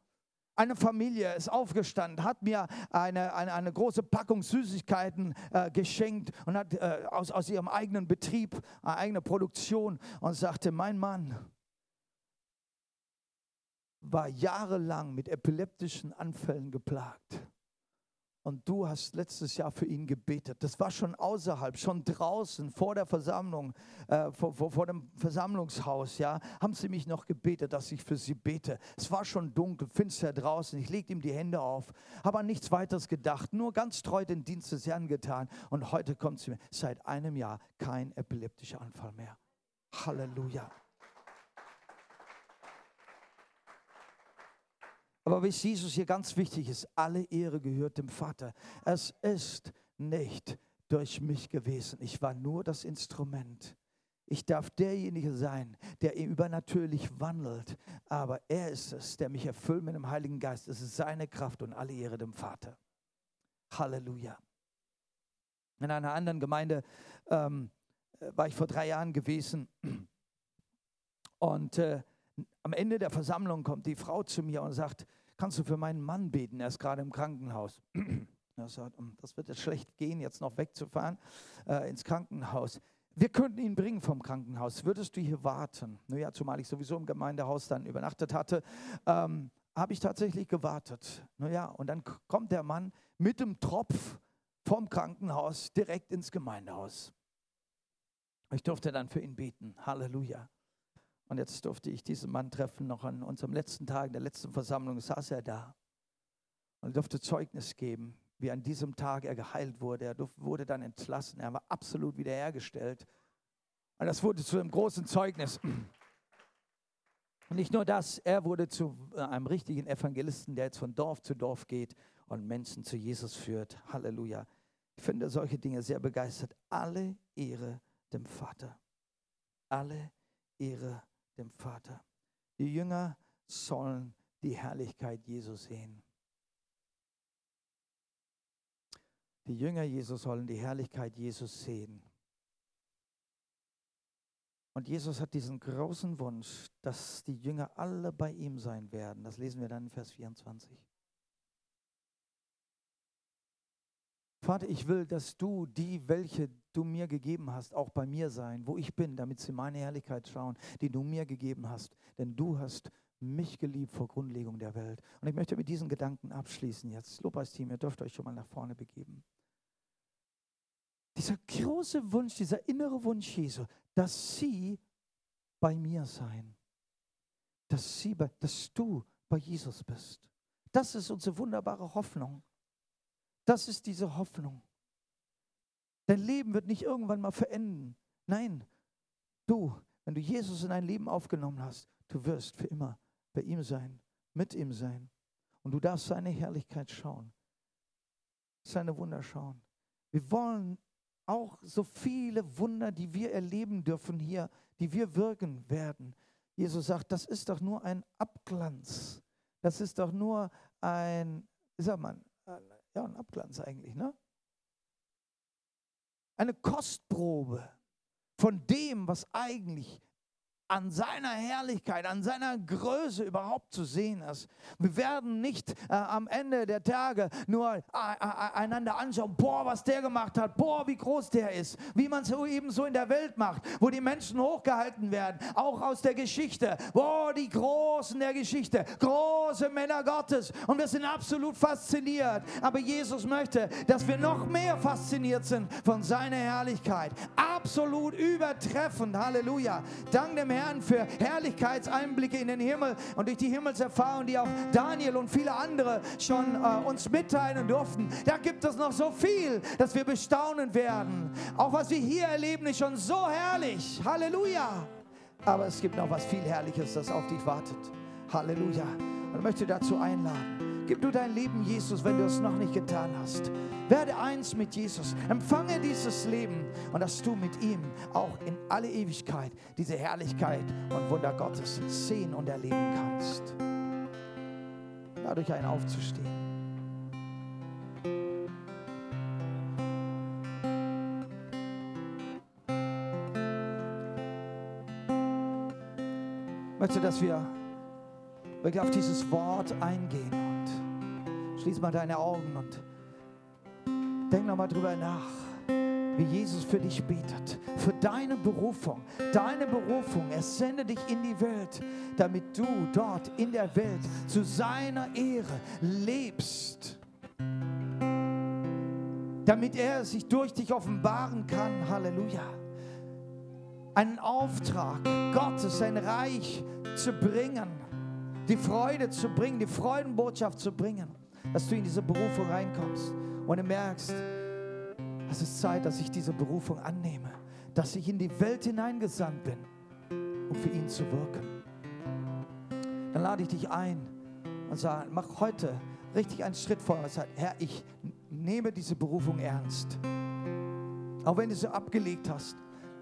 Eine Familie ist aufgestanden, hat mir eine, eine, eine große Packung Süßigkeiten äh, geschenkt und hat äh, aus, aus ihrem eigenen Betrieb, eine eigene Produktion und sagte, mein Mann war jahrelang mit epileptischen Anfällen geplagt und du hast letztes Jahr für ihn gebetet. Das war schon außerhalb, schon draußen vor der Versammlung, äh, vor, vor, vor, dem Versammlungshaus, ja, haben sie mich noch gebetet, dass ich für sie bete. Es war schon dunkel, finster draußen. Ich legte ihm die Hände auf, habe an nichts weiteres gedacht, nur ganz treu den Dienst des Herrn getan. Und heute kommt sie mir, seit einem Jahr kein epileptischer Anfall mehr. Halleluja. Aber wie Jesus hier ganz wichtig ist, alle Ehre gehört dem Vater. Es ist nicht durch mich gewesen. Ich war nur das Instrument. Ich darf derjenige sein, der übernatürlich wandelt. Aber er ist es, der mich erfüllt mit dem Heiligen Geist. Es ist seine Kraft und alle Ehre dem Vater. Halleluja. In einer anderen Gemeinde ähm, war ich vor drei Jahren gewesen. Und äh, am Ende der Versammlung kommt die Frau zu mir und sagt, kannst du für meinen Mann beten? Er ist gerade im Krankenhaus. Sagt, hm, das wird jetzt schlecht gehen, jetzt noch wegzufahren äh, ins Krankenhaus. Wir könnten ihn bringen vom Krankenhaus. Würdest du hier warten? Naja, zumal ich sowieso im Gemeindehaus dann übernachtet hatte, ähm, habe ich tatsächlich gewartet. Naja, und dann kommt der Mann mit dem Tropf vom Krankenhaus direkt ins Gemeindehaus. Ich durfte dann für ihn beten. Halleluja. Und jetzt durfte ich diesen Mann treffen, noch an unserem letzten Tag, in der letzten Versammlung saß er da und durfte Zeugnis geben, wie an diesem Tag er geheilt wurde. Er wurde dann entlassen, er war absolut wiederhergestellt. Und das wurde zu einem großen Zeugnis. Und nicht nur das, er wurde zu einem richtigen Evangelisten, der jetzt von Dorf zu Dorf geht und Menschen zu Jesus führt. Halleluja. Ich finde solche Dinge sehr begeistert. Alle Ehre dem Vater. Alle Ehre dem Vater. Die Jünger sollen die Herrlichkeit Jesus sehen. Die Jünger Jesus sollen die Herrlichkeit Jesus sehen. Und Jesus hat diesen großen Wunsch, dass die Jünger alle bei ihm sein werden. Das lesen wir dann in Vers 24. Vater, ich will, dass du die, welche du mir gegeben hast, auch bei mir sein, wo ich bin, damit sie meine Herrlichkeit schauen, die du mir gegeben hast. Denn du hast mich geliebt vor Grundlegung der Welt. Und ich möchte mit diesen Gedanken abschließen jetzt. Lobpreisteam, ihr dürft euch schon mal nach vorne begeben. Dieser große Wunsch, dieser innere Wunsch Jesu, dass sie bei mir sein, dass, sie, dass du bei Jesus bist. Das ist unsere wunderbare Hoffnung. Das ist diese Hoffnung. Dein Leben wird nicht irgendwann mal verenden. Nein, du, wenn du Jesus in dein Leben aufgenommen hast, du wirst für immer bei ihm sein, mit ihm sein. Und du darfst seine Herrlichkeit schauen, seine Wunder schauen. Wir wollen auch so viele Wunder, die wir erleben dürfen hier, die wir wirken werden. Jesus sagt, das ist doch nur ein Abglanz. Das ist doch nur ein, wie sagt man, ja, ein Abglanz eigentlich, ne? Eine Kostprobe von dem, was eigentlich an seiner Herrlichkeit, an seiner Größe überhaupt zu sehen ist. Wir werden nicht äh, am Ende der Tage nur äh, äh, einander anschauen, boah, was der gemacht hat, boah, wie groß der ist, wie man es so eben so in der Welt macht, wo die Menschen hochgehalten werden, auch aus der Geschichte, boah, die Großen der Geschichte, große Männer Gottes. Und wir sind absolut fasziniert, aber Jesus möchte, dass wir noch mehr fasziniert sind von seiner Herrlichkeit, absolut übertreffend, Halleluja, dank dem Herrn für Herrlichkeitseinblicke in den Himmel und durch die Himmelserfahrung, die auch Daniel und viele andere schon äh, uns mitteilen durften. Da gibt es noch so viel, dass wir bestaunen werden. Auch was wir hier erleben, ist schon so herrlich. Halleluja. Aber es gibt noch was viel Herrliches, das auf dich wartet. Halleluja. Und ich möchte dazu einladen. Gib du dein Leben Jesus, wenn du es noch nicht getan hast. Werde eins mit Jesus. Empfange dieses Leben und dass du mit ihm auch in alle Ewigkeit diese Herrlichkeit und Wunder Gottes sehen und erleben kannst. Dadurch ein aufzustehen. Ich möchte, dass wir wirklich auf dieses Wort eingehen. Schließ mal deine Augen und denk nochmal drüber nach, wie Jesus für dich betet, für deine Berufung, deine Berufung. Er sendet dich in die Welt, damit du dort in der Welt zu seiner Ehre lebst. Damit er sich durch dich offenbaren kann. Halleluja. Einen Auftrag Gottes, sein Reich zu bringen, die Freude zu bringen, die Freudenbotschaft zu bringen dass du in diese Berufung reinkommst und du merkst, es ist Zeit, dass ich diese Berufung annehme, dass ich in die Welt hineingesandt bin, um für ihn zu wirken. Dann lade ich dich ein und sage, mach heute richtig einen Schritt vor und sag, Herr, ich nehme diese Berufung ernst. Auch wenn du sie abgelegt hast,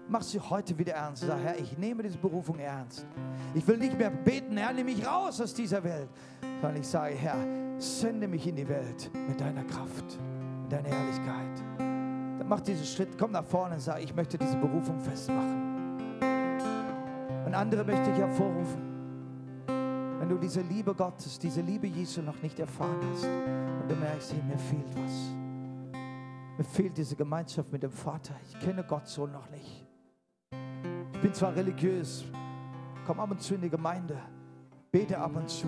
mach sie heute wieder ernst. Sag, Herr, ich nehme diese Berufung ernst. Ich will nicht mehr beten, Herr, nimm mich raus aus dieser Welt, sondern ich sage, Herr, sende mich in die Welt mit deiner Kraft, mit deiner Herrlichkeit. Dann mach diesen Schritt, komm nach vorne und sag, ich möchte diese Berufung festmachen. Und andere möchte ich hervorrufen. Wenn du diese Liebe Gottes, diese Liebe Jesu noch nicht erfahren hast und du merkst, hey, mir fehlt was. Mir fehlt diese Gemeinschaft mit dem Vater. Ich kenne Gott so noch nicht. Ich bin zwar religiös, komme ab und zu in die Gemeinde, bete ab und zu,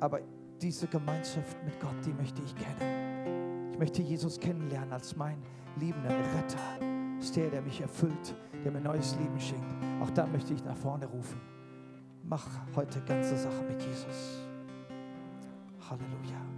aber diese Gemeinschaft mit Gott, die möchte ich kennen. Ich möchte Jesus kennenlernen als meinen liebenden Retter. Ist der, der mich erfüllt, der mir neues Leben schenkt. Auch dann möchte ich nach vorne rufen. Mach heute ganze Sache mit Jesus. Halleluja.